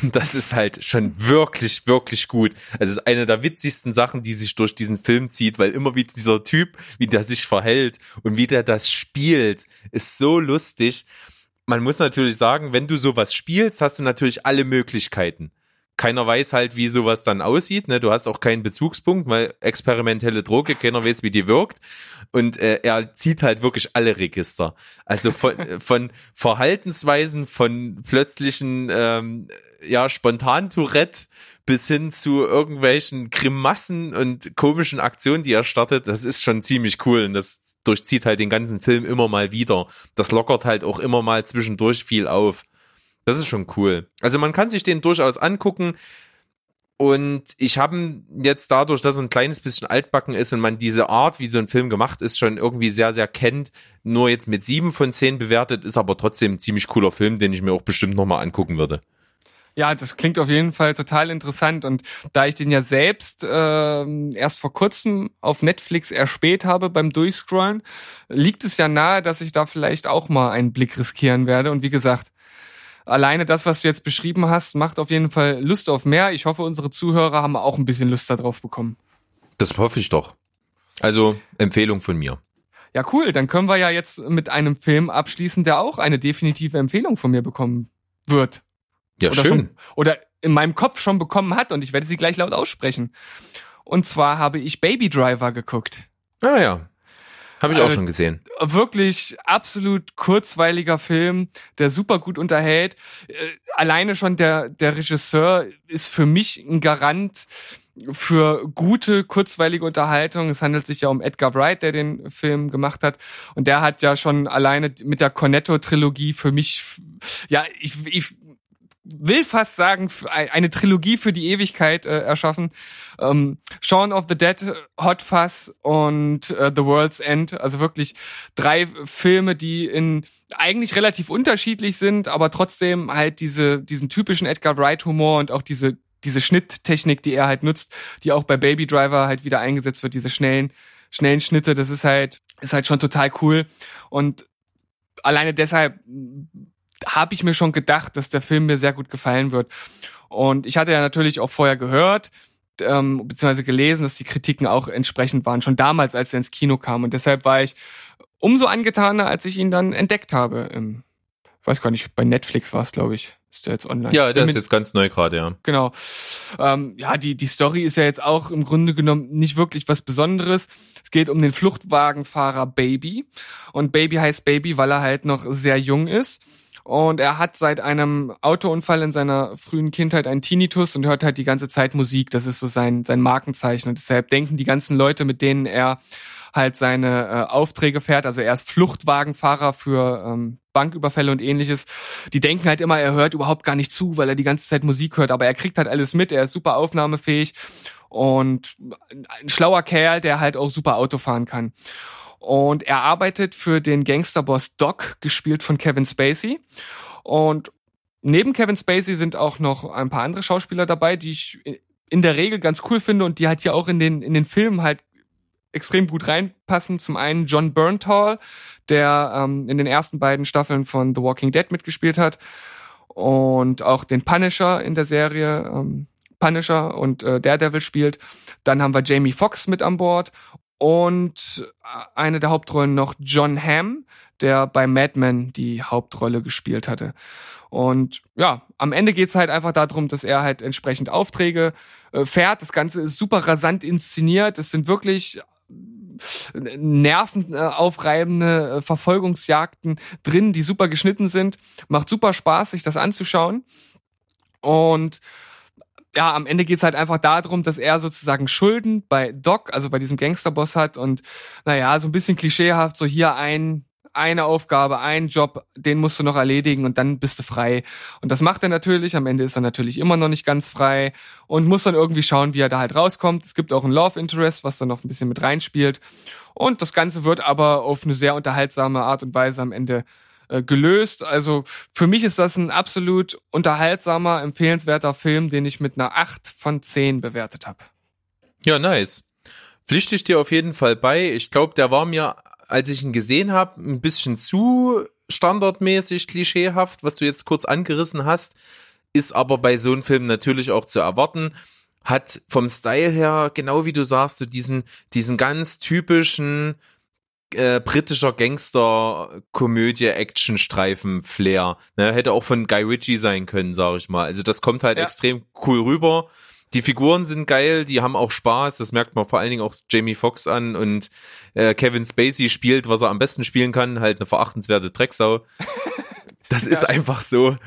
Und das ist halt schon wirklich, wirklich gut. Also es ist eine der witzigsten Sachen, die sich durch diesen Film zieht, weil immer wie dieser Typ, wie der sich verhält und wie der das spielt, ist so lustig. Man muss natürlich sagen, wenn du sowas spielst, hast du natürlich alle Möglichkeiten keiner weiß halt, wie sowas dann aussieht. Ne? Du hast auch keinen Bezugspunkt, weil experimentelle Droge, keiner weiß, wie die wirkt. Und äh, er zieht halt wirklich alle Register. Also von, von Verhaltensweisen, von plötzlichen ähm, ja, spontan Tourette bis hin zu irgendwelchen Grimassen und komischen Aktionen, die er startet, das ist schon ziemlich cool und das durchzieht halt den ganzen Film immer mal wieder. Das lockert halt auch immer mal zwischendurch viel auf. Das ist schon cool. Also man kann sich den durchaus angucken. Und ich habe jetzt dadurch, dass er ein kleines bisschen altbacken ist und man diese Art, wie so ein Film gemacht ist, schon irgendwie sehr, sehr kennt, nur jetzt mit sieben von zehn bewertet, ist aber trotzdem ein ziemlich cooler Film, den ich mir auch bestimmt nochmal angucken würde. Ja, das klingt auf jeden Fall total interessant. Und da ich den ja selbst äh, erst vor kurzem auf Netflix erspäht habe beim Durchscrollen, liegt es ja nahe, dass ich da vielleicht auch mal einen Blick riskieren werde. Und wie gesagt, alleine das, was du jetzt beschrieben hast, macht auf jeden Fall Lust auf mehr. Ich hoffe, unsere Zuhörer haben auch ein bisschen Lust darauf bekommen. Das hoffe ich doch. Also Empfehlung von mir. Ja, cool. Dann können wir ja jetzt mit einem Film abschließen, der auch eine definitive Empfehlung von mir bekommen wird. Ja, oder schön. Schon, oder in meinem Kopf schon bekommen hat und ich werde sie gleich laut aussprechen. Und zwar habe ich Baby Driver geguckt. Ah ja. Habe ich auch Also, schon gesehen. Wirklich absolut kurzweiliger Film, der super gut unterhält. Äh, Alleine schon der, der Regisseur ist für mich ein Garant für gute, kurzweilige Unterhaltung. Es handelt sich ja um Edgar Wright, der den Film gemacht hat. Und der hat ja schon alleine mit der Cornetto-Trilogie für mich, ja, ich, ich will fast sagen, eine Trilogie für die Ewigkeit äh, erschaffen. Ähm, Shaun of the Dead, Hot Fuzz und äh, The World's End. Also wirklich drei Filme, die in eigentlich relativ unterschiedlich sind, aber trotzdem halt diese, diesen typischen Edgar Wright Humor und auch diese, diese Schnitttechnik, die er halt nutzt, die auch bei Baby Driver halt wieder eingesetzt wird, diese schnellen, schnellen Schnitte, das ist halt, ist halt schon total cool. Und alleine deshalb habe ich mir schon gedacht, dass der Film mir sehr gut gefallen wird. Und ich hatte ja natürlich auch vorher gehört, ähm, beziehungsweise gelesen, dass die Kritiken auch entsprechend waren, schon damals, als er ins Kino kam. Und deshalb war ich umso angetaner, als ich ihn dann entdeckt habe. Im, ich weiß gar nicht, bei Netflix war es, glaube ich. Ist der jetzt online? Ja, der Bin ist jetzt ganz neu gerade, ja. Genau. Ähm, ja, die, die Story ist ja jetzt auch im Grunde genommen nicht wirklich was Besonderes. Es geht um den Fluchtwagenfahrer Baby. Und Baby heißt Baby, weil er halt noch sehr jung ist. Und er hat seit einem Autounfall in seiner frühen Kindheit einen Tinnitus und hört halt die ganze Zeit Musik. Das ist so sein, sein Markenzeichen. Und deshalb denken die ganzen Leute, mit denen er halt seine äh, Aufträge fährt, also er ist Fluchtwagenfahrer für ähm, Banküberfälle und ähnliches, die denken halt immer, er hört überhaupt gar nicht zu, weil er die ganze Zeit Musik hört, aber er kriegt halt alles mit, er ist super aufnahmefähig und ein schlauer Kerl, der halt auch super Auto fahren kann. Und er arbeitet für den Gangsterboss Doc, gespielt von Kevin Spacey. Und neben Kevin Spacey sind auch noch ein paar andere Schauspieler dabei, die ich in der Regel ganz cool finde und die halt hier auch in den, in den Filmen halt extrem gut reinpassen. Zum einen John Berntal, der ähm, in den ersten beiden Staffeln von The Walking Dead mitgespielt hat und auch den Punisher in der Serie ähm, Punisher und äh, Daredevil spielt. Dann haben wir Jamie Foxx mit an Bord und eine der Hauptrollen noch John Hamm, der bei Mad Men die Hauptrolle gespielt hatte. Und ja, am Ende geht's halt einfach darum, dass er halt entsprechend Aufträge äh, fährt. Das Ganze ist super rasant inszeniert. Es sind wirklich nervenaufreibende äh, Verfolgungsjagden drin, die super geschnitten sind. Macht super Spaß, sich das anzuschauen. Und ja, am Ende geht's halt einfach darum, dass er sozusagen Schulden bei Doc, also bei diesem Gangsterboss hat und naja, so ein bisschen klischeehaft, so hier ein, eine Aufgabe, ein Job, den musst du noch erledigen und dann bist du frei. Und das macht er natürlich, am Ende ist er natürlich immer noch nicht ganz frei und muss dann irgendwie schauen, wie er da halt rauskommt. Es gibt auch ein Love Interest, was dann noch ein bisschen mit reinspielt. Und das Ganze wird aber auf eine sehr unterhaltsame Art und Weise am Ende äh, gelöst. Also für mich ist das ein absolut unterhaltsamer, empfehlenswerter Film, den ich mit einer 8 von 10 bewertet habe. Ja, nice. Pflichte ich dir auf jeden Fall bei. Ich glaube, der war mir, als ich ihn gesehen habe, ein bisschen zu standardmäßig klischeehaft, was du jetzt kurz angerissen hast, ist aber bei so einem Film natürlich auch zu erwarten. Hat vom Style her, genau wie du sagst, so diesen, diesen ganz typischen äh, britischer Gangster-Komödie, Action-Streifen-Flair. Ne, hätte auch von Guy Ritchie sein können, sag ich mal. Also das kommt halt Ja. extrem cool rüber. Die Figuren sind geil, die haben auch Spaß, das merkt man vor allen Dingen auch Jamie Foxx an und äh, Kevin Spacey spielt, was er am besten spielen kann, halt eine verachtenswerte Drecksau. Das ist einfach so.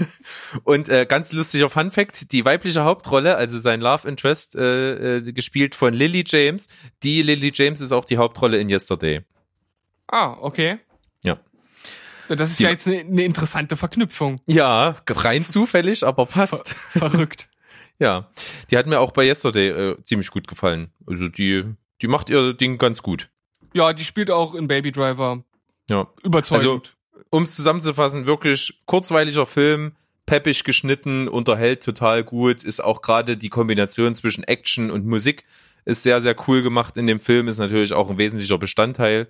Und äh, ganz lustiger Fun Fact, die weibliche Hauptrolle, also sein Love Interest, äh, äh, gespielt von Lily James, die Lily James ist auch die Hauptrolle in Yesterday. Ah, okay. Ja. Das ist Die- ja jetzt eine, eine interessante Verknüpfung. Ja, rein zufällig, aber passt. Verrückt. Ja, die hat mir auch bei Yesterday äh, ziemlich gut gefallen. Also die, die macht ihr Ding ganz gut. Ja, die spielt auch in Baby Driver Ja, überzeugend. Also, um es zusammenzufassen, wirklich kurzweiliger Film, peppig geschnitten, unterhält total gut, ist auch gerade die Kombination zwischen Action und Musik ist sehr, sehr cool gemacht in dem Film, ist natürlich auch ein wesentlicher Bestandteil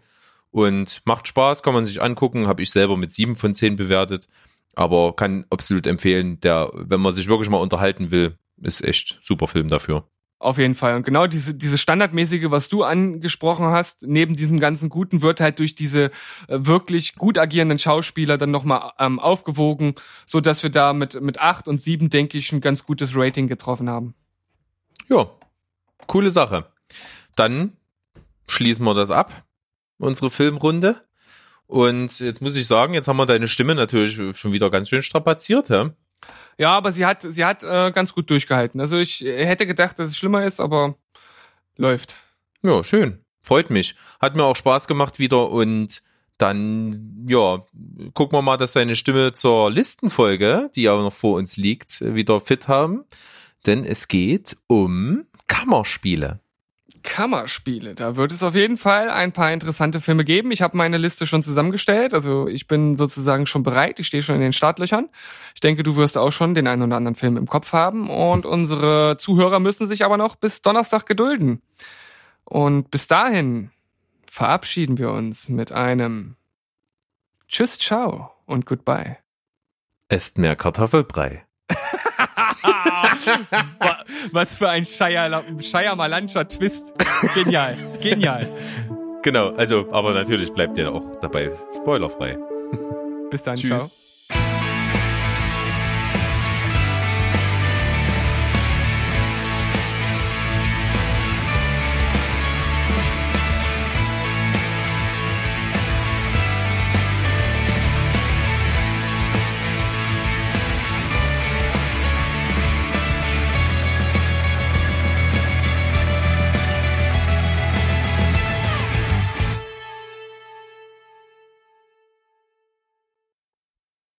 und macht Spaß, kann man sich angucken, habe ich selber mit sieben von zehn bewertet, aber kann absolut empfehlen, der, wenn man sich wirklich mal unterhalten will, ist echt super Film dafür. Auf jeden Fall. Und genau diese, diese standardmäßige, was du angesprochen hast, neben diesem ganzen Guten, wird halt durch diese äh, wirklich gut agierenden Schauspieler dann nochmal ähm, aufgewogen, so dass wir da mit, mit acht und sieben denke ich, ein ganz gutes Rating getroffen haben. Ja, coole Sache. Dann schließen wir das ab, unsere Filmrunde. Und jetzt muss ich sagen, jetzt haben wir deine Stimme natürlich schon wieder ganz schön strapaziert, hä? Ja, aber sie hat, sie hat äh, ganz gut durchgehalten. Also ich äh, hätte gedacht, dass es schlimmer ist, aber läuft. Ja, schön. Freut mich. Hat mir auch Spaß gemacht wieder und dann, ja, gucken wir mal, dass seine Stimme zur Listenfolge, die ja noch vor uns liegt, wieder fit haben. Denn es geht um Kammerspiele. Kammerspiele. Da wird es auf jeden Fall ein paar interessante Filme geben. Ich habe meine Liste schon zusammengestellt. Also ich bin sozusagen schon bereit. Ich stehe schon in den Startlöchern. Ich denke, du wirst auch schon den einen oder anderen Film im Kopf haben. Und unsere Zuhörer müssen sich aber noch bis Donnerstag gedulden. Und bis dahin verabschieden wir uns mit einem Tschüss, ciao und goodbye. Esst mehr Kartoffelbrei. Wa- Was für ein Scheier, Scheiermalanscher Twist. Genial, genial. Genau, also, aber natürlich bleibt ihr auch dabei spoilerfrei. Bis dann, Tschüss. ciao.